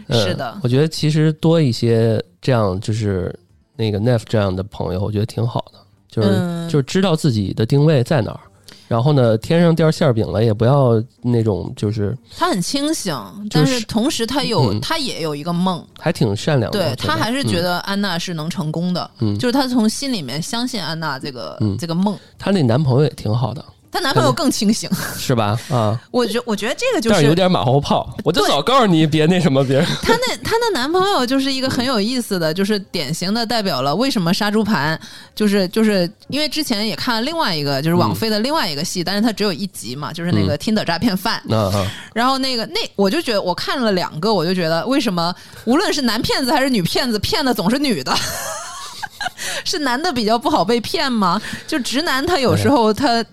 嗯 是的我觉得其实多一些这样就是那个 Neff 这样的朋友，我觉得挺好的，就是、嗯就是知道自己的定位在哪儿。然后呢，天上掉馅儿饼了，也不要那种就是他很清醒，就是但是同时他有、嗯他也有一个梦，还挺善良的。对他还是觉嗯得安娜是能成功的，嗯就是他从心里面相信安娜这个、嗯这个梦。她那男朋友也挺好的，她男朋友更清醒，是吧？啊，我觉我觉得这个就是是有点马后炮。我就早告诉你别那什么别人。她那她那男朋友就是一个很有意思的，就是典型的代表了为什么杀猪盘，就是就是因为之前也看了另外一个就是网飞的另外一个戏，但是它只有一集嘛，就是那个嗯听的诈骗犯。嗯嗯，然后那个那我就觉得我看了两个，我就觉得为什么无论是男骗子还是女骗子，骗的总是女的。是男的比较不好被骗吗？就直男他有时候他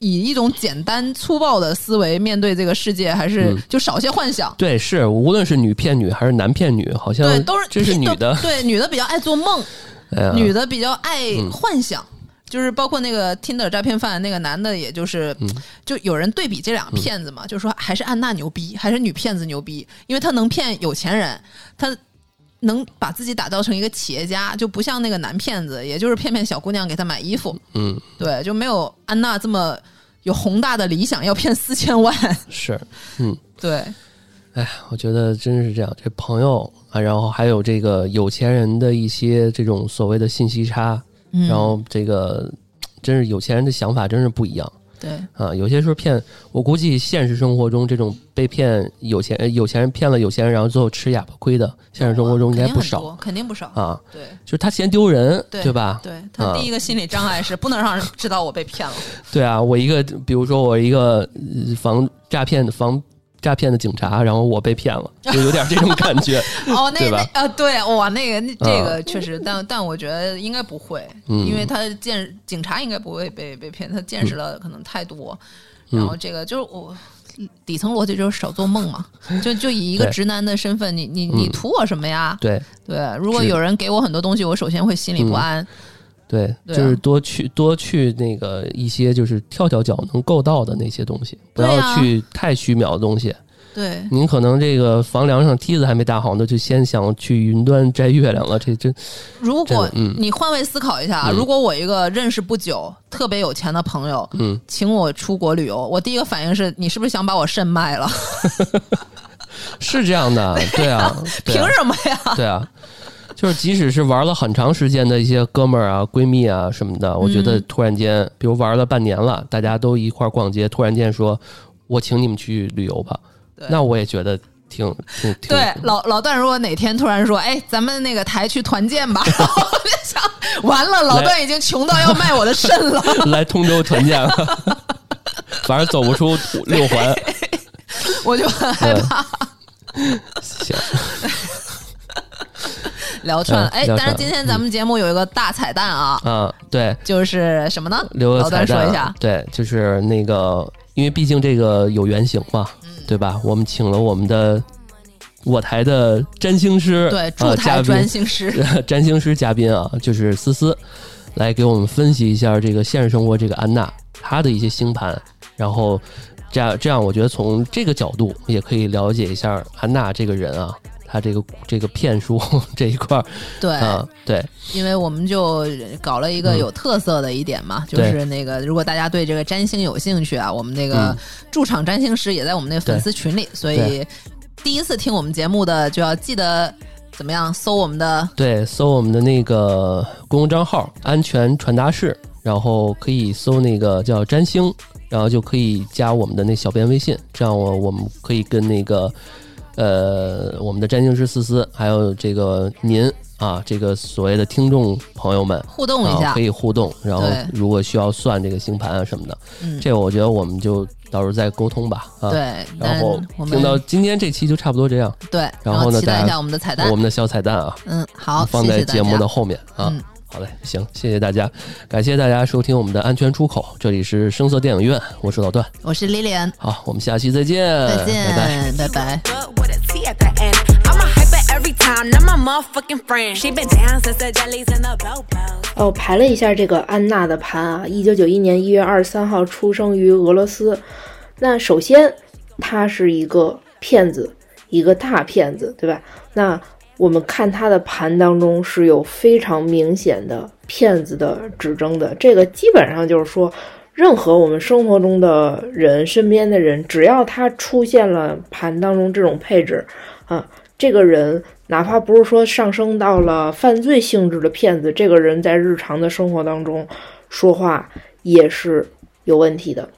以一种简单粗暴的思维面对这个世界，还是嗯就少些幻想。对，是无论是女骗女还是男骗女，好像对，都是这是女的，对，女的比较爱做梦，哎，女的比较爱嗯幻想。就是包括那个 Tinder 诈骗犯那个男的，也就是，嗯就有人对比这两个骗子嘛，就是说还是安娜牛逼，还是女骗子牛逼，因为她能骗有钱人，她能把自己打造成一个企业家，就不像那个男骗子，也就是骗骗小姑娘给他买衣服，嗯，对，就没有安娜这么有宏大的理想，要骗四千万，是，嗯。对，哎，我觉得真是这样，这朋友啊，然后还有这个有钱人的一些这种所谓的信息差，嗯，然后这个真是有钱人的想法真是不一样对，啊。有些时候骗，我估计现实生活中这种被骗有钱呃有钱人骗了有钱人，然后最后吃哑巴亏的，现实生活中应该不少肯定，不少，啊。对。就是他嫌丢人，对吧？对他啊第一个心理障碍是不能让人知道我被骗了。对啊，我一个比如说我一个呃防诈骗的防诈骗的警察，然后我被骗了，就有点这种感觉。哦，那那啊，对，哇，那个那这啊个确实，但但我觉得应该不会，嗯因为他见警察应该不会被被骗，他见识了可能太多，嗯然后这个就是我。底层逻辑就是少做梦嘛，就就以一个直男的身份，你你你嗯图我什么呀？对对，如果有人给我很多东西，我首先会心里不安。对，对啊就是多去多去那个一些就是跳跳脚能够到的那些东西，不对啊要去太虚渺的东西。对，您可能这个房梁上梯子还没搭好呢，就先想去云端摘月亮了，这真如果你换位思考一下啊，嗯如果我一个认识不久、特别有钱的朋友，嗯，请我出国旅游，我第一个反应是你是不是想把我肾卖了？是这样的，对啊，对凭啊，什么呀？对啊。就是即使是玩了很长时间的一些哥们儿啊、闺蜜啊什么的，我觉得嗯突然间，比如玩了半年了，大家都一块儿逛街，突然间说，我请你们去旅游吧，那我也觉得挺挺挺对，老老段如果哪天突然说，哎，咱们那个台去团建吧，我就想，完了，老段已经穷到要卖我的肾了。来通州团建了，反正走不出六环。我就很害怕行，聊串了。哎，嗯但是今天咱们节目有一个大彩蛋啊，嗯，对，就是什么呢？留个老段彩蛋啊说一下。对，就是那个，因为毕竟这个有原型嘛，嗯对吧？我们请了我们的我台的占星师，对，啊驻台嘉专宾，心师。占星师嘉宾啊，就是思思，来给我们分析一下这个现实生活这个安娜她的一些星盘，然后这样这样，我觉得从这个角度也可以了解一下安娜这个人啊，他这个这个骗术 这一块儿。对，啊，对，因为我们就搞了一个嗯。有特色的一点嘛，就是那个如果大家对这个占星有兴趣啊，我们那个嗯。驻场占星师也在我们那个粉丝群里，所以第一次听我们节目的就要记得怎么样搜我们的对，搜我们的那个公众账号“安全传达室”，然后可以搜那个叫占星，然后就可以加我们的那小编微信，这样我我们可以跟那个呃我们的占星师思思，还有这个您啊，这个所谓的听众朋友们。互动一下啊可，以互动，然后如果需要算这个星盘啊什么的，嗯，这个我觉得我们就到时候再沟通吧。啊，对，然后我听到今天这期就差不多这样，对，然然后呢期待一下我们的彩蛋我，们的小彩蛋啊，嗯，好，放在节目的后面啊。嗯好嘞，行，谢谢大家，感谢大家收听我们的安全出口，这里是声色电影院，我是老段，我是 Lilian，好，我们下期再见，再见拜拜。，拜拜。At the end. I'm a hyper every time, not my motherfucking friend. She been down since the jellies and the bobos. 哦，排了一下这个安娜的盘啊，一九九一年一月二十三号出生于俄罗斯。那首先，他是一个骗子，一个大骗子，对吧？那我们看他的盘当中是有非常明显的骗子的指征的，这个基本上就是说，任何我们生活中的人、身边的人，只要他出现了盘当中这种配置，啊，这个人哪怕不是说上升到了犯罪性质的骗子，这个人在日常的生活当中说话也是有问题的。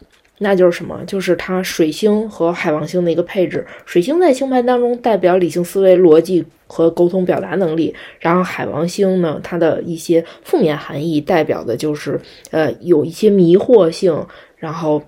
那就是什么？就是它水星和海王星的一个配置。水星在星盘当中代表理性思维、逻辑和沟通表达能力，然后海王星呢，它的一些负面含义代表的就是呃有一些迷惑性，然后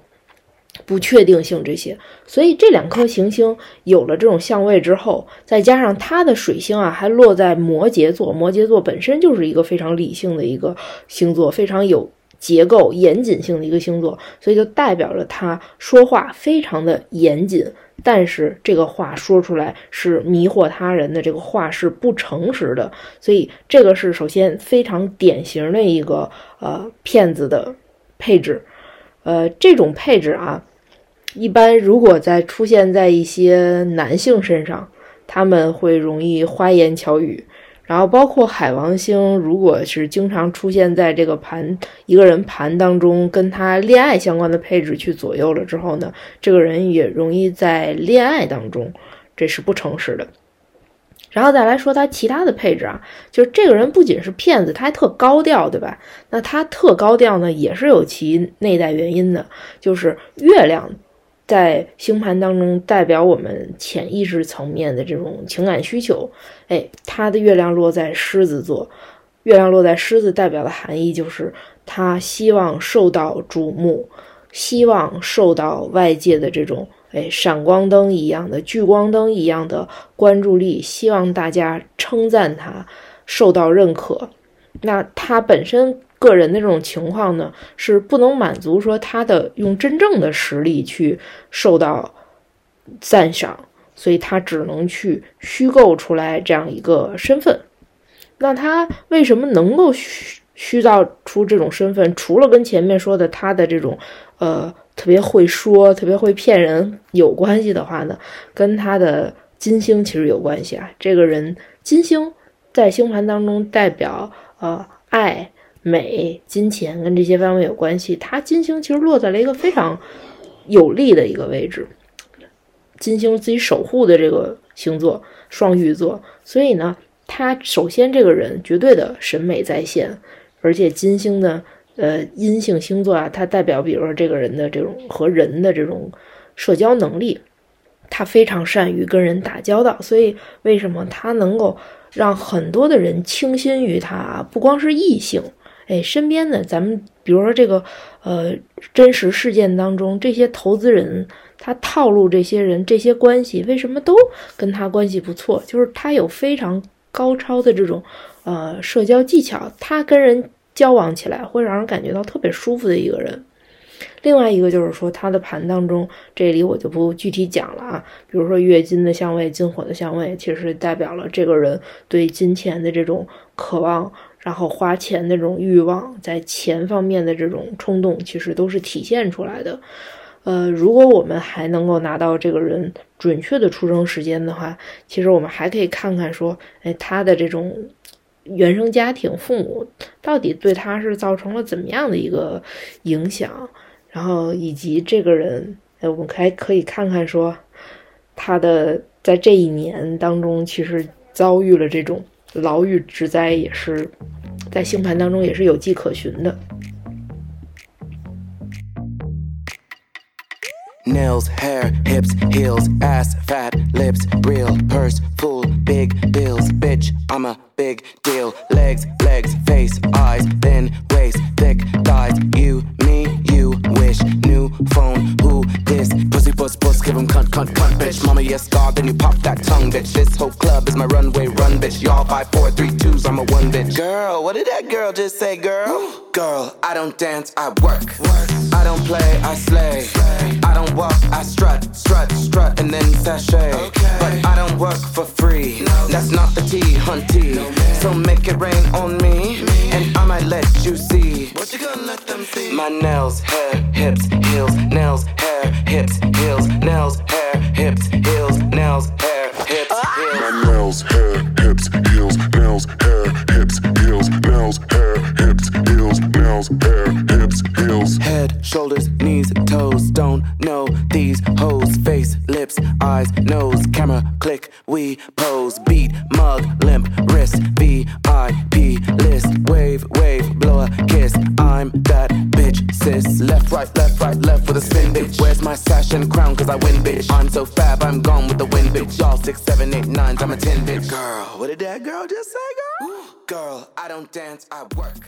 不确定性这些。所以这两颗行星有了这种相位之后，再加上它的水星啊还落在摩羯座，摩羯座本身就是一个非常理性的一个星座，非常有结构、严谨性的一个星座，所以就代表着他说话非常的严谨。但是这个话说出来是迷惑他人的，这个话是不诚实的，所以这个是首先非常典型的一个呃骗子的配置，呃这种配置啊，一般如果在出现在一些男性身上，他们会容易花言巧语。然后包括海王星，如果是经常出现在这个盘一个人盘当中，跟他恋爱相关的配置去左右了之后呢，这个人也容易在恋爱当中，这是不诚实的。然后再来说他其他的配置啊，就是这个人不仅是骗子，他还特高调，对吧？那他特高调呢，也是有其内在原因的，就是月亮在星盘当中代表我们潜意识层面的这种情感需求。哎，他的月亮落在狮子座，月亮落在狮子代表的含义就是他希望受到瞩目，希望受到外界的这种哎闪光灯一样的聚光灯一样的关注力，希望大家称赞他，受到认可。那他本身个人的这种情况呢，是不能满足说他的用真正的实力去受到赞赏，所以他只能去虚构出来这样一个身份。那他为什么能够虚虚造出这种身份？除了跟前面说的他的这种呃特别会说、特别会骗人有关系的话呢，跟他的金星其实有关系啊。这个人金星在星盘当中代表呃爱、美、金钱跟这些方面有关系。他金星其实落在了一个非常有利的一个位置，金星自己守护的这个星座双鱼座，所以呢。他首先这个人绝对的审美在线，而且金星的呃阴性星座啊，它代表比如说这个人的这种和人的这种社交能力，他非常善于跟人打交道，所以为什么他能够让很多的人倾心于他啊？不光是异性，哎，身边的咱们比如说这个呃真实事件当中，这些投资人他套路这些人这些关系，为什么都跟他关系不错？就是他有非常高超的这种呃社交技巧，他跟人交往起来会让人感觉到特别舒服的一个人。另外一个就是说，他的盘当中，这里我就不具体讲了啊。比如说月金的相位、金火的相位，其实代表了这个人对金钱的这种渴望，然后花钱的这种欲望，在钱方面的这种冲动，其实都是体现出来的。呃，如果我们还能够拿到这个人准确的出生时间的话，其实我们还可以看看说，哎，他的这种原生家庭、父母到底对他是造成了怎么样的一个影响，然后以及这个人，哎，我们还可以看看说，他的在这一年当中，其实遭遇了这种牢狱之灾，也是在星盘当中也是有迹可循的。Nails, hair, hips, heels, ass, fat, lips, real, purse, full, big bills, bitch, I'm a big deal. Legs, legs, face, eyes, thin waist, thick thighs. You, me, you wish. New phone, who this? Pussy, puss, puss, give him cunt, cunt, cunt, bitch. Mama, yes, God, then you pop that tongue, bitch. This whole club is my runway, run, bitch. Y'all five, four, three, twos, I'm a one, bitch. Girl, what did that girl just say, girl? Girl, I don't dance, I work. work. I don't play, I slay. I don't walk, I strut, strut, strut, and then sashay. But I don't work for free. That's not the tea, hunty. So make it rain on me, and I might let you see. What you gonna let them see? My nails, hair, hips, heels, nails, hair, hips, heels, nails, hair, hips, heels, nails, hair, hips, heels. My nails, hair, hips, heels, nails, hair, hips, heels, nails, hair, nails, hair, hips, heels. Head, shoulders, knees, toes, don't know these hoes. Face, lips, eyes, nose, camera, click, we pose. Beat, mug, limp, wrist, VIP list. Wave, wave, blow a kiss. I'm that bitch, sis. Left, right, left, right, left with a spin, bitch. Where's my sash and crown? Cause I win, bitch. I'm so fab, I'm gone with the wind, bitch. Y'all six, seven, eight, nines, I'm a ten, bitch. Girl, what did that girl just say, girl? Girl, I don't dance, I work.